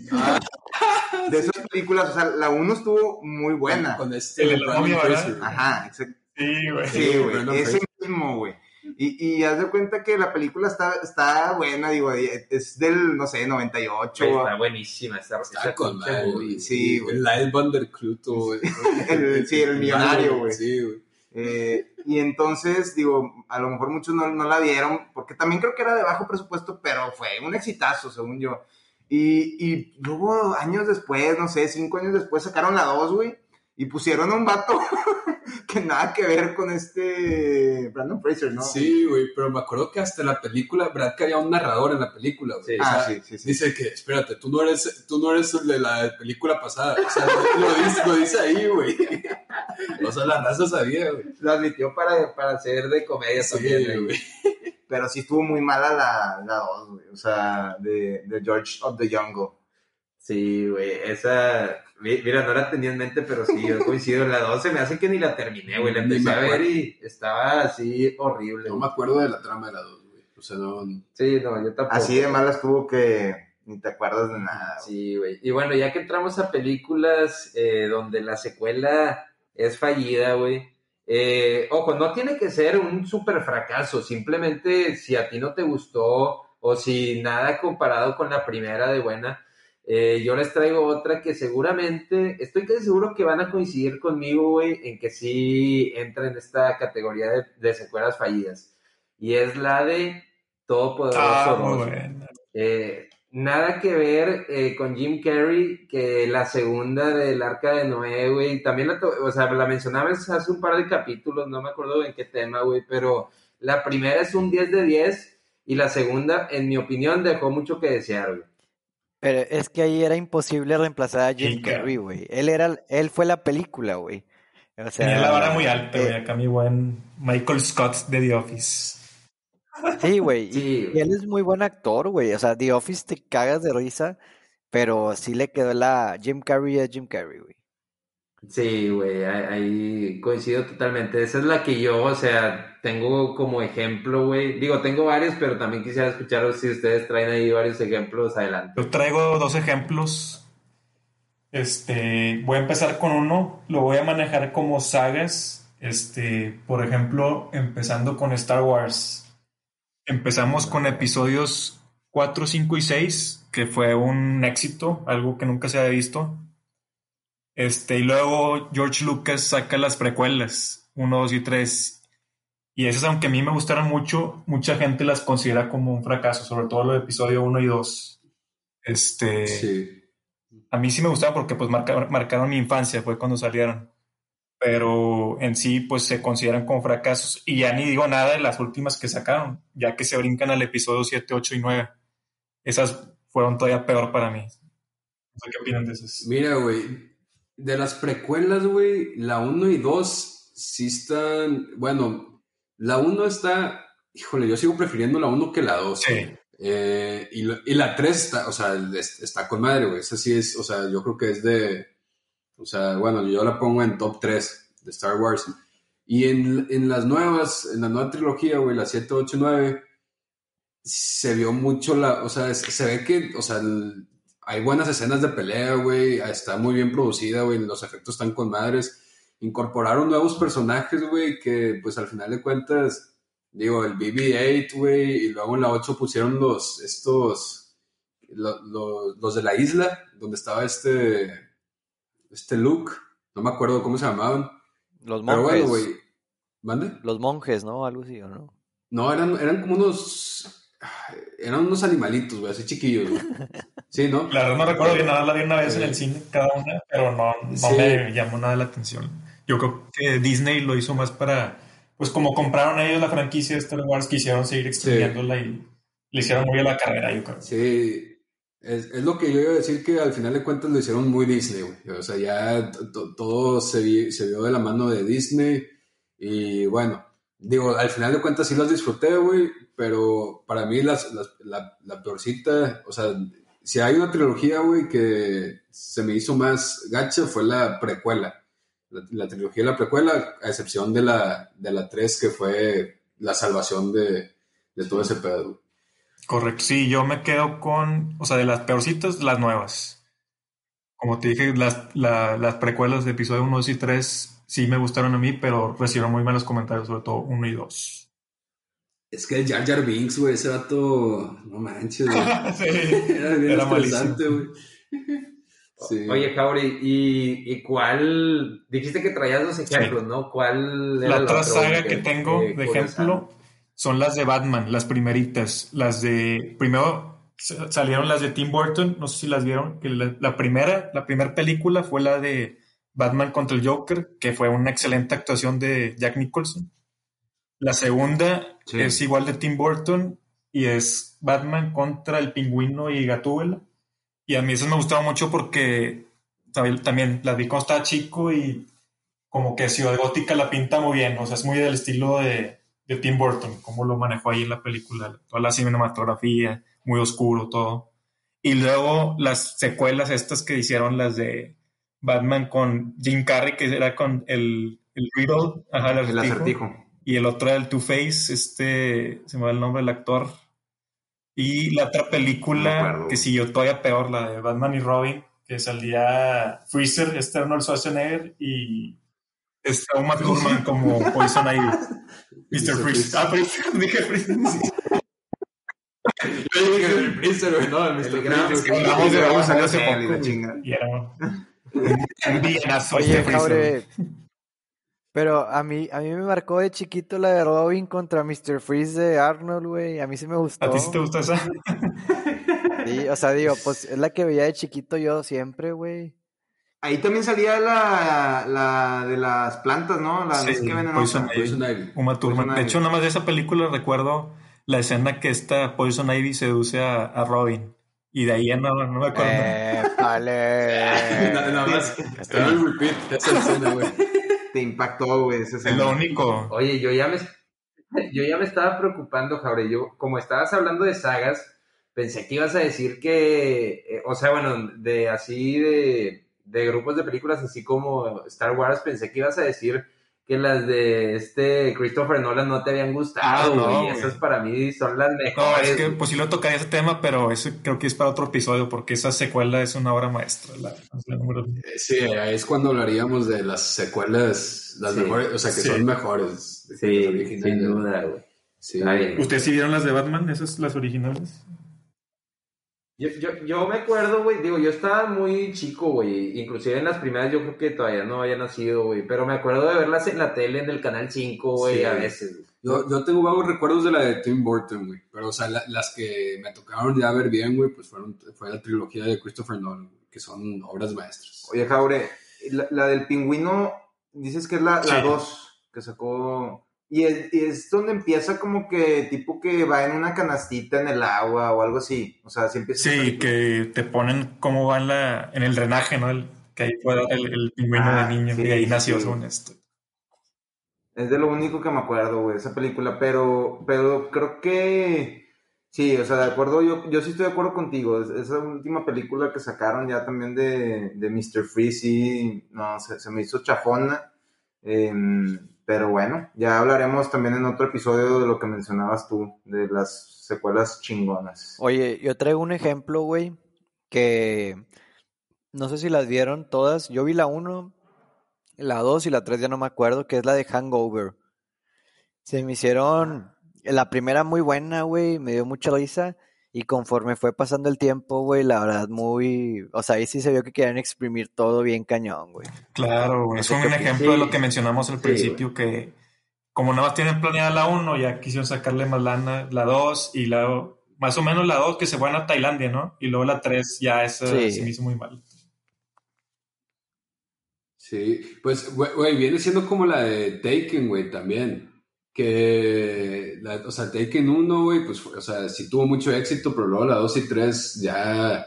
de esas películas, o sea, la uno estuvo muy buena. Con este El ¿verdad? Fraser. Ajá, exacto. Sí, güey. Sí, güey, ese mismo, güey. Y, y haz de cuenta que la película está, está buena, digo, es del, no sé, 98. Güey, Está buenísima. Está, Está con pinche madre. Sí, güey. El Lyle Van der Cluto, güey. El- sí, el millonario, güey. Sí, güey. Eh, y entonces, digo, a lo mejor muchos no, no la vieron, porque también creo que era de bajo presupuesto, pero fue un exitazo, según yo. Y, y luego, años después, no sé, cinco años después, sacaron la dos, güey, y pusieron a un vato que nada que ver con este Brandon Fraser, ¿no? Sí, güey, pero me acuerdo que hasta en la película, ¿verdad que había un narrador en la película? güey? Sí. O sea, Ah, sí, sí, sí. Dice que, espérate, tú no eres, tú no eres el de la película pasada. O sea, lo, lo dice, lo dice ahí, güey. O sea, la raza sabía, güey. Lo admitió para, para hacer de comedia Sí, también. güey. Pero sí estuvo muy mala la, la dos, güey, o sea, de, de George of the Jungle. Sí, güey, esa... mi- Mira, no la tenía en mente, pero sí, yo coincido. La 12 me hace que ni la terminé, güey. La Ni empecé me a ver acuerdo. y estaba así horrible. No me acuerdo de la trama de la 2, güey. O sea, no. Sí, no, yo tampoco. Así de mala estuvo que ni te acuerdas de nada. güey. Sí, güey. Y bueno, ya que entramos a películas eh, donde la secuela es fallida, güey. eh, ojo, no tiene que ser un super fracaso. Simplemente si a ti no te gustó o si nada comparado con la primera de buena, eh, yo les traigo otra que seguramente, estoy casi seguro que van a coincidir conmigo, güey, en que sí entra en esta categoría de, de secuelas fallidas. Y es la de Todopoderoso Ah, 2. muy güey. buena. Eh, nada que ver eh, con Jim Carrey que la segunda del Arca de Noé, güey. También la, o sea, la mencionabas hace un par de capítulos, no me acuerdo en qué tema, güey, pero la primera es un 10 de 10 y la segunda, en mi opinión, dejó mucho que desear, güey. Pero es que ahí era imposible reemplazar a Jim Sí. Carrey, güey. Él era, él fue la película, güey. O sea, Tenía la vara muy alta, eh, güey. Acá mi buen Michael Scott de The Office. Sí, güey. y- Sí, y, él es muy buen actor, güey. O sea, The Office te cagas de risa, pero sí le quedó la Jim Carrey a Jim Carrey, güey. Sí, güey, ahí, coincido totalmente. Esa es la que yo, o sea, tengo como ejemplo, güey. Digo, tengo varios, pero también quisiera escucharos si ustedes traen ahí varios ejemplos adelante. Yo traigo dos ejemplos. Este, voy a empezar con uno, lo voy a manejar como sagas. Este, por ejemplo, empezando con Star Wars. Empezamos con episodios 4, 5 y 6, que fue un éxito, algo que nunca se había visto. Este, y luego George Lucas saca las precuelas, 1, 2 y 3. Y esas, aunque a mí me gustaron mucho, mucha gente las considera como un fracaso, sobre todo los episodios 1 y 2. Este, Sí. a mí sí me gustaba porque pues marca- marcaron mi infancia, fue cuando salieron. Pero en sí pues se consideran como fracasos. Y ya ni digo nada de las últimas que sacaron, ya que se brincan al episodio 7, 8 y 9. Esas fueron todavía peor para mí. Qué opinan de esas. Mira, güey, de las precuelas, güey, la 1 y 2 sí están, bueno, la 1 está, híjole, yo sigo prefiriendo la 1 que la 2. Sí, Eh, y, la- y la 3 está, o sea, es- está con madre, güey. Esa sí es, o sea, yo creo que es de, o sea, bueno, yo la pongo en top 3 de Star Wars. Y en, en las nuevas, en la nueva trilogía, güey, la 7, 8, 9, se vio mucho la, o sea, se ve que, o sea, el- hay buenas escenas de pelea, güey, está muy bien producida, güey, los efectos están con madres. Incorporaron nuevos personajes, güey, que pues al final de cuentas, digo, el BB-8, güey, y luego en la 8 pusieron los, estos, lo- lo- los de la isla, donde estaba este, este Luke, no me acuerdo cómo se llamaban, Los pero monjes. bueno, güey, ¿mande? Los monjes, ¿no? Algo así, ¿o no? No, eran, eran como unos, eran unos animalitos, güey, así chiquillos, güey. Sí, ¿no? la verdad no recuerdo bien, nada la vi una vez en el cine cada una, pero no, no Sí. me llamó nada la atención. Yo creo que Disney lo hizo más para, pues como compraron ellos la franquicia de Star Wars, quisieron seguir extendiéndola y le hicieron muy a la carrera, yo creo. Sí, es, es lo que yo iba a decir que al final de cuentas lo hicieron muy Disney, güey. O sea, ya to- to- todo se, vi- se vio de la mano de Disney y bueno, digo, al final de cuentas sí las disfruté, güey, pero para mí las, las- la, la peorcita, o sea, si hay una trilogía, güey, que se me hizo más gacha fue la precuela. La, trilogía de la precuela, a excepción de la, de la 3 que fue la salvación de, de todo ese pedo. Correcto, sí, yo me quedo con, o sea, de las peorcitas, las nuevas. Como te dije, las, la- las precuelas de episodio 1, 2 y 3 sí me gustaron a mí, pero recibieron muy malos comentarios, sobre todo 1 y 2. Es que el Jar Jar Binks, güey, ese vato, no manches, güey. sí, Era bien Era güey. Sí. Oye, Jauri, ¿y, ¿y cuál? Dijiste que traías dos ejemplos, ¿no? ¿Cuál era La otra saga que- que tengo que de ejemplo son las de Batman, las primeritas. Las de. Primero sa- salieron las de Tim Burton, no sé si las vieron. Que la, la primera, la primera película fue la de Batman contra el Joker, que fue una excelente actuación de Jack Nicholson. La segunda Sí. es igual de Tim Burton y es Batman contra el pingüino y Gatúbela. Y a mí eso me gustaba mucho porque también las vi cuando estaba chico y como que Ciudad Gótica la pinta muy bien, o sea, es muy del estilo de, de Tim Burton, como lo manejó ahí en la película, toda la cinematografía, muy oscuro todo. Y luego las secuelas estas que hicieron, las de Batman con Jim Carrey, que era con el, el Riddle, ajá, el El acertijo, acertijo. y el otro era el Two-Face, este, se me va el nombre del actor. Y la otra No película acuerdo. que siguió todavía peor, la de Batman y Robin, que salía Freezer, este Arnold Schwarzenegger y está Uma Thurman como Poison Ivy. Mr. Freeze. Ah, Freeze. Dije Freeze. Yo dije el Freezer, no, el Mr. Freezer. Es que hablamos de salió hace poco. Y era Oye. Jaure, pero a mí, a mí me marcó de chiquito la de Robin contra Mr. Freeze de Arnold, güey. A mí sí me gustó. ¿A ti sí te gusta esa? Sí, o sea, digo, pues es la que veía de chiquito yo siempre, güey. Ahí también salía la, la de las plantas, ¿no? La Sí, qué venenosa. Poison Ivy. Poison Ivy. Uma Thurman. Poison De Ivy. hecho, nada más de esa película recuerdo la escena que esta Poison Ivy seduce a, a Robin. Y de ahí ya no, no me acuerdo. Eh, Nada, vale. nada más. Estaba en repeat esa escena, güey. Te impactó, güey. esa es escena. lo único. Oye, yo ya me, yo ya me estaba preocupando, Jaure. Yo, como estabas hablando de sagas, pensé que ibas a decir que, eh, o sea, bueno, de así de, de grupos de películas así como Star Wars, pensé que ibas a decir que las de este Christopher Nolan no te habían gustado, Ah, no, güey. Esas para mí son las No, mejores. es que pues sí lo tocaría ese tema, pero eso creo que es para otro episodio, porque esa secuela es una obra maestra. La, la número Eh, Sí, ahí es cuando hablaríamos de las secuelas, las Sí. mejores, o sea, que Sí. son mejores. Sí, sin duda, güey. Sí. ¿Ustedes sí vieron las de Batman, esas las originales? Yo, yo, yo me acuerdo, güey, digo, yo estaba muy chico, güey, inclusive en las primeras yo creo que todavía no había nacido, güey, pero me acuerdo de verlas en la tele, en el Canal 5, güey, Sí. a veces, güey. Yo, yo tengo vagos recuerdos de la de Tim Burton, güey. Pero, o sea, la- las que me tocaron ya ver bien, güey, pues fueron, fue la trilogía de Christopher Nolan, güey, que son obras maestras. Oye, Jaure, la, la del pingüino, dices que es la Sí. 2 que sacó. Y es, y es donde empieza como que tipo que va en una canastita en el agua o algo así. O sea, si empieza. Sí, que te ponen cómo va en, la, en el drenaje, ¿no? El, que ahí fue el, el pingüino Ah, de niño sí, y ahí nació sí. según esto. Es de lo único que me acuerdo, güey, esa película. Pero, pero creo que. Sí, o sea, de acuerdo, yo, yo sí estoy de acuerdo contigo. Es- Esa última película que sacaron ya también de, de Mr. Freeze, sí, no, se, se me hizo chafona. Em, pero bueno, ya hablaremos también en otro episodio de lo que mencionabas tú, de las secuelas chingonas. Oye, yo traigo un ejemplo, güey, que no sé si las vieron todas. Yo vi la 1, la 2 y la 3 ya no me acuerdo, que es la de Hangover. Se me hicieron la primera muy buena, güey, me dio mucha risa. Y conforme fue pasando el tiempo, güey, la verdad, muy. O sea, ahí sí se vio que querían exprimir todo bien cañón, güey. Claro, güey. Es sé un ejemplo de lo que mencionamos al Sí, principio, que como nada más tienen planeada la 1, ya quisieron sacarle más lana, la 2 y la más o menos la 2 que se van a Tailandia, ¿no? Y luego la 3 ya esa Sí. se me hizo muy mal. Sí, pues, güey, güey, viene siendo como la de Taken, güey, también. Que, la- o sea, Taken 1, güey, pues, fue- o sea, sí tuvo mucho éxito, pero luego la 2 y 3 ya,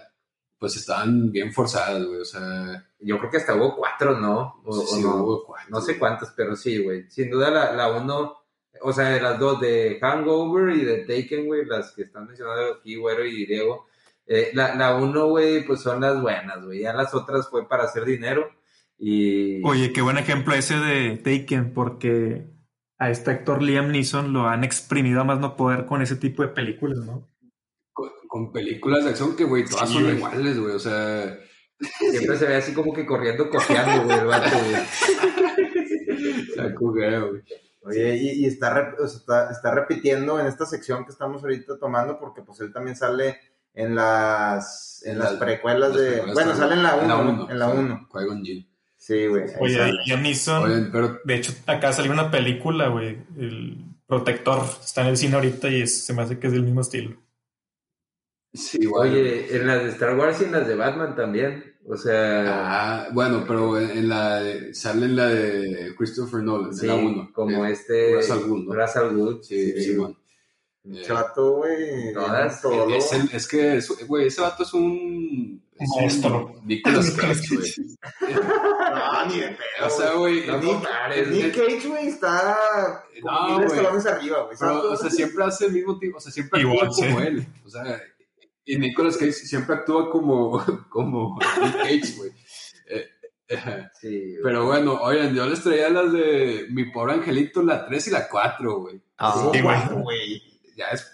pues, estaban bien forzadas, güey, o sea, Yo creo que hasta hubo cuatro, ¿no? O, sí, o sí, no. hubo. No sé cuántas, pero sí, güey. Sin duda la, la uno, o sea, de las dos, de Hangover y de Taken, güey, las que están mencionando aquí, güero y Diego. eh, la, la uno, güey, pues son las buenas, güey. Ya las otras fue para hacer dinero. Y. Oye, qué buen ejemplo ese de Taken, porque a este actor Liam Neeson lo han exprimido a más no poder con ese tipo de películas, ¿no? Con, con películas de acción que, güey, todas Sí, son iguales, güey, o sea, Siempre se ve así como que corriendo, cojeando, güey, el vato, güey. Oye, y, y está, rep- o sea, está, está repitiendo en esta sección que estamos ahorita tomando, porque pues él también sale en las, en En las las- precuelas Las de... Bueno, sale en la 1, uno, en la sí, 1. Qui-Gon Jinn. Sí, güey. Oye, Oye, pero de hecho, acá salió una película, güey, El Protector, está en el cine ahorita y es- se me hace que es del mismo estilo. sí, igual. Oye, en las de Star Wars y en las de Batman también. O sea. Ah, bueno, pero en la de- sale en la de Christopher Nolan, sí, en la 1. como este. Russell Wood, ¿no? Russell Wood, Sí, sí. sí, bueno. Pinche vato, güey. Es, el- es que, güey, ese vato es un. Un Nicolas Cage, güey. No, ni de pedo. O sea, güey. No Nick- Cage, güey, está No, güey. escalones arriba, güey. pero, o sea, siempre hace el mismo tipo, o sea, siempre actúa Igual, como sí. él. O sea, y Nicolas Cage siempre actúa como, como Nick Cage, güey. Eh, eh, Sí, pero bueno, oigan, yo les traía las de Mi Pobre Angelito, la 3 y la 4, güey. Ah, Sí, güey. Ya es.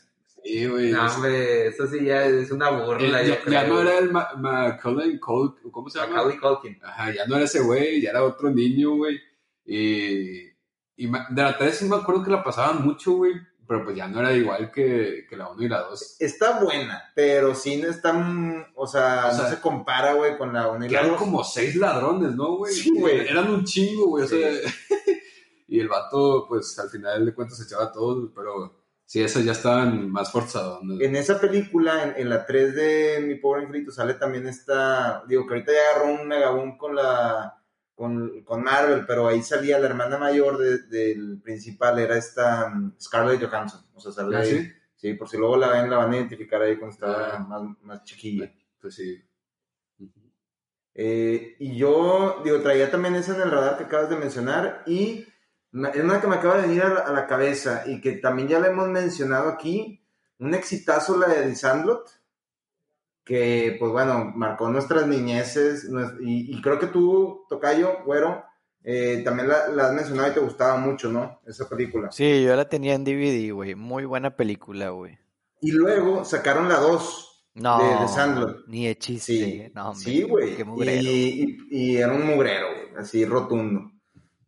Sí, güey. No, hombre, eso sí ya es una Eh, burla, yo ya, ya no era el Ma- Macaulay Culkin, ¿cómo se llama? Macaulay Culkin. Ajá, ya no era ese güey, ya era otro niño, güey. Y, y de la 3 sí me acuerdo que la pasaban mucho, güey. Pero pues ya no era igual que, que la 1 y la 2. Está buena, pero sí no está, mm, o sea, O sea, no se compara, güey, con la 1 y Que la eran 2. como seis ladrones, ¿no, güey? Sí, güey. Eran un chingo, güey. O sea, y el vato, pues al final de cuentas se echaba a todos, pero sí, esas ya estaban más forzadas. En esa película, en, en la 3 de Mi Pobre Angelito, sale también esta, digo que ahorita ya agarró un megabón con la, con, con Marvel, pero ahí salía la hermana mayor de- del principal, era esta mm, Scarlett Johansson. O sea, sale ¿Ah, ahí. sí? Sí, por si luego la ven, la van a identificar ahí cuando estaba Ah. más, más chiquilla. Pues sí. Eh, y yo, digo, traía también esa en el radar que acabas de mencionar y es una que me acaba de venir a la, cabeza y que también ya la hemos mencionado aquí, un exitazo la de Sandlot, que pues bueno, marcó nuestras niñeces y, y creo que tú, Tocayo, güero, eh, también la, la has mencionado y te gustaba mucho, ¿no? Esa película. Sí, yo la tenía en DVD, güey. Muy buena película, güey. Y luego sacaron la 2. No, De- de Sandlot. ni de chiste. Sí, no, hombre, sí, güey. Y, y- y era un mugrero, güey, así rotundo.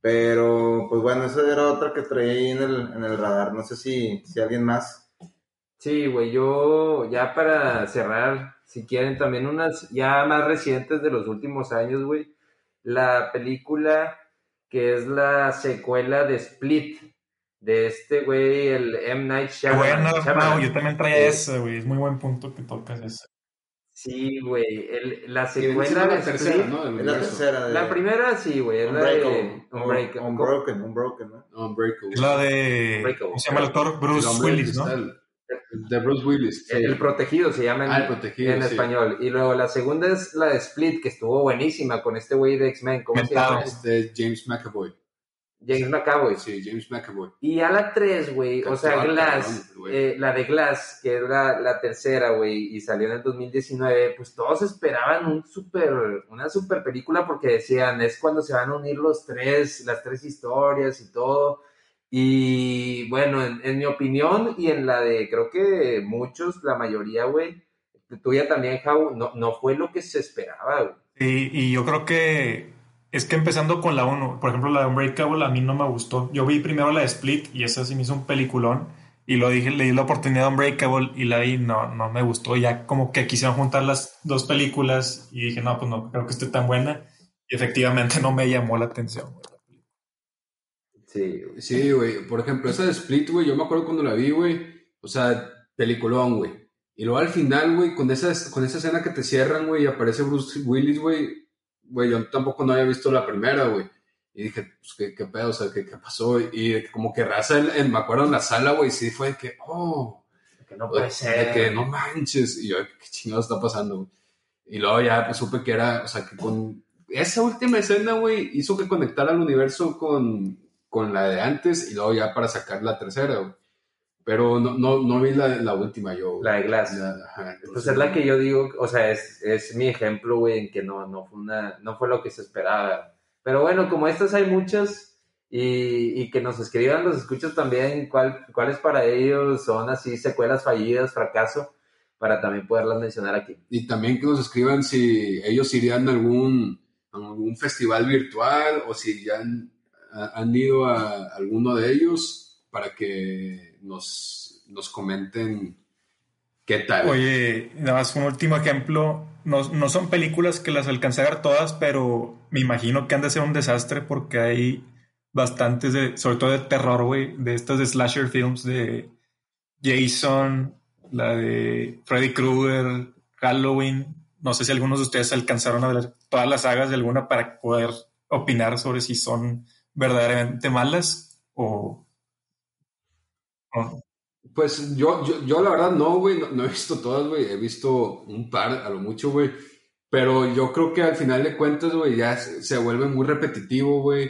Pero, pues bueno, esa era otra que traía ahí en el, en el radar. No sé si, si alguien más. Sí, güey, yo ya para cerrar si quieren también unas ya más recientes de los últimos años, güey. La película que es la secuela de Split, de este güey, el M. Night Qué Shyamalan. bueno, Shyamalan. no, yo también traía Eh, ese, güey. Es muy buen punto que tocas ese. Sí, güey, el- la secuela de la tercera, Split. ¿no? Del Es la tercera. De La primera sí, güey, es la de Unbreakable. Unbroken, Unbroken, ¿no? Unbreakable. Es la de. ¿Cómo se llama el actor? El Bruce Willis, ¿no? cristal. De Bruce Willis. sí. El, el protegido se llama en, Ah, el protegido, en sí. español. Y luego la segunda es la de Split, que estuvo buenísima con este güey de X-Men. ¿Cómo se llama? Es de James McAvoy. James McAvoy. Sí, James McAvoy. Y a la 3, güey, o sea, Glass, eh, la de Glass, que es la, la tercera, güey, y salió en el 2019, pues todos esperaban un super, una super película porque decían, es cuando se van a unir los tres, las tres historias y todo. Y bueno, en, en mi opinión y en la de, creo que muchos, la mayoría, güey, tuya también, Jau, no, no fue lo que se esperaba, güey. Y, y yo creo que es que empezando con la 1, por ejemplo, la de Unbreakable a mí no me gustó. Yo vi primero la de Split y esa sí me hizo un peliculón. Y lo dije, le di la oportunidad a Unbreakable y la vi, no, no me gustó. Ya como que quisieron juntar las dos películas y dije, no, pues no creo que esté tan buena. Y efectivamente no me llamó la atención. Sí. Sí, güey. Por ejemplo, esa de Split, güey, yo me acuerdo cuando la vi, güey. O sea, peliculón, güey. Y luego al final, güey, con esa, con esa escena que te cierran, güey, y aparece Bruce Willis, güey. Güey, yo tampoco no había visto la primera, güey. Y dije, pues, ¿qué, qué pedo? O sea, ¿qué, qué pasó? Y como que raza, en, en- me acuerdo en la sala, güey, sí fue de que, oh, Que no de, puede ser. que no manches. Y yo, ¿qué chingados está pasando, güey? Y luego ya pues, supe que era, o sea, que con esa última escena, güey, hizo que conectara al universo con, con la de antes y luego ya para sacar la tercera, güey. Pero no, no, no vi la, la última yo. La de Glass. La- ajá, Pues es la que yo digo, o sea, es, es mi ejemplo, güey, en que no, no, fue una, no fue lo que se esperaba. Pero bueno, como estas hay muchas y, y que nos escriban los escuchos también cuál, cuáles para ellos son así secuelas fallidas, fracaso, para también poderlas mencionar aquí. Y también que nos escriban si ellos irían a algún, a algún festival virtual o si ya han, a- han ido a alguno de ellos para que nos, nos comenten qué tal. Oye, nada más un último ejemplo. No, no son películas que las alcancé a ver todas, pero me imagino que han de ser un desastre porque hay bastantes de, sobre todo de terror, güey, de estas de slasher films de Jason, la de Freddy Krueger, Halloween. No sé si algunos de ustedes alcanzaron a ver todas las sagas de alguna para poder opinar sobre si son verdaderamente malas o... o- Pues yo, yo, yo la verdad no, güey, no, no he visto todas, güey, he visto un par a lo mucho, güey, pero yo creo que al final de cuentas, güey, ya se, se vuelve muy repetitivo, güey,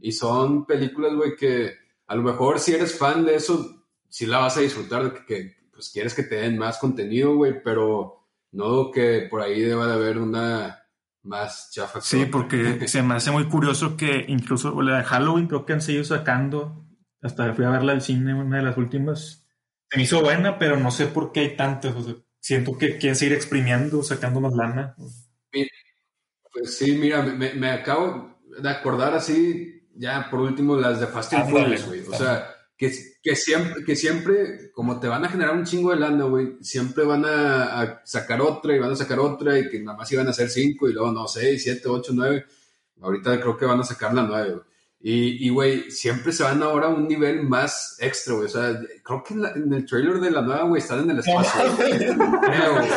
y son películas, güey, que a lo mejor si eres fan de eso, sí la vas a disfrutar, que, que, pues quieres que te den más contenido, güey, pero no que por ahí deba de haber una más chafa. Sí, porque se me hace muy curioso que incluso la de Halloween creo que han seguido sacando. Hasta fui a verla al cine, una de las últimas. Se me hizo buena, pero no sé por qué hay tantas. O sea, siento que quieren seguir exprimiendo, sacando más lana. Pues sí, mira, me, acabo de acordar así, ya por último, las de Fast and Ándale. Furious, güey. O sea, que, que, siempre, que siempre, como te van a generar un chingo de lana, güey, siempre van a, a sacar otra y van a sacar otra y que nada más iban a hacer cinco y luego, no, seis, siete, ocho, nueve. Ahorita creo que van a sacar la nueve, güey. Y, y, güey, siempre se van ahora a un nivel más extra, güey. O sea, creo que en, la- en el trailer de la nueva, güey, están en el espacio. Creo, güey.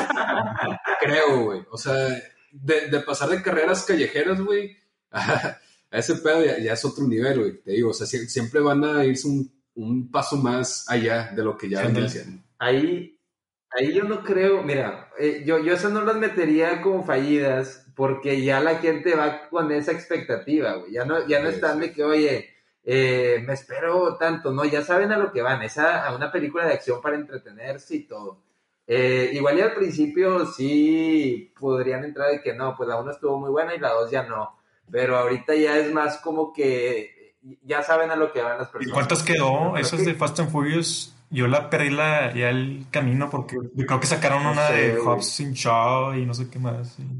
Creo, güey. O sea, de, de pasar de carreras callejeras, güey, a, a ese pedo ya, ya es otro nivel, güey. Te digo, o sea, sie- siempre van a irse un, un paso más allá de lo que ya Sí, venían haciendo. Ahí, ahí yo no creo, mira, eh, yo, yo eso no las metería como fallidas porque ya la gente va con esa expectativa, güey. Ya no, ya no Sí, están sí. de que, oye, eh, me espero tanto, no, ya saben a lo que van, es a, a una película de acción para entretenerse y todo. Eh, igual y al principio sí podrían entrar de que no, pues la 1 estuvo muy buena y la 2 ya no. Pero ahorita ya es más como que ya saben a lo que van las ¿Y personas. cuántas Yo quedó? creo Esas que- de Fast and Furious. Yo la perdí la, ya el camino porque creo que sacaron No una sé, de. Hobbs Shaw y no sé qué más. y-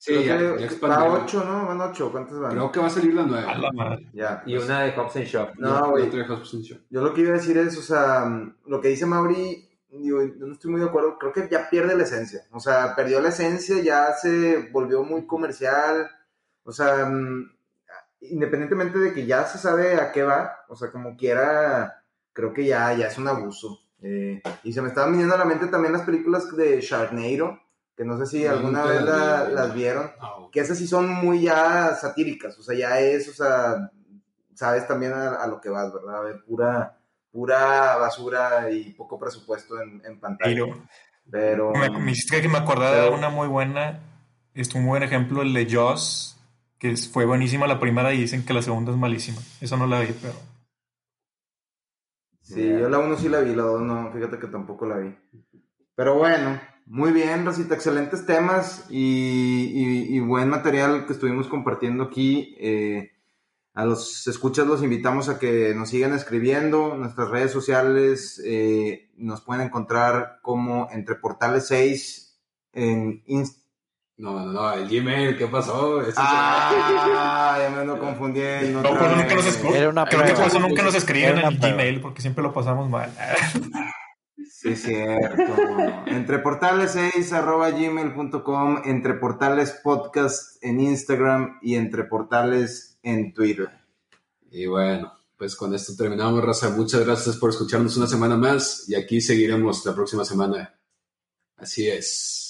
Sí, Creo ya, que ya va expandieron. 8, ¿no? Van 8. ¿Cuántas van? Creo que va a salir la nueva. A la madre. Ya. Y una de Hobbs and Shaw. No, güey. Shaw. Yo lo que iba a decir es, o sea, lo que dice Mauri, digo, no estoy muy de acuerdo, creo que ya pierde la esencia. O sea, perdió la esencia, ya se volvió muy comercial. O sea, mm, independientemente de que ya se sabe a qué va, o sea, como quiera, creo que ya, ya es un abuso. Eh, y se me estaban viniendo a la mente también las películas de Sharknado, que no sé si alguna vez las la- vi. las vieron, No. que esas sí son muy ya satíricas, o sea, ya es, o sea, sabes también a, a lo que vas, ¿verdad? A ver, pura, pura basura y poco presupuesto en, en pantalla. Pero Pero, me, me hiciste que me acordara de una muy buena, es un buen ejemplo, el de Jaws, que fue buenísima la primera y dicen que la segunda es malísima. Eso no la vi, pero... sí, yo la uno sí la vi, la dos no, fíjate que tampoco la vi. Pero bueno, muy bien, Rosita, excelentes temas y, y- y buen material que estuvimos compartiendo aquí. Eh, a los escuchas los invitamos a que nos sigan escribiendo. Nuestras redes sociales eh, nos pueden encontrar como entre portales 6 en Instagram. No, no, no, el Gmail, ¿qué pasó? Ah, ya me ando confundiendo. No, pues nunca nos escu- Era una Creo que por eso nunca nos escriben en prueba. Gmail, porque siempre lo pasamos mal. Sí, cierto. Entre portales 6 arroba gmail.com, entre portales podcast en Instagram y entre portales en Twitter. Y bueno, pues con esto terminamos, Raza. Muchas gracias por escucharnos una semana más y aquí seguiremos la próxima semana. Así es.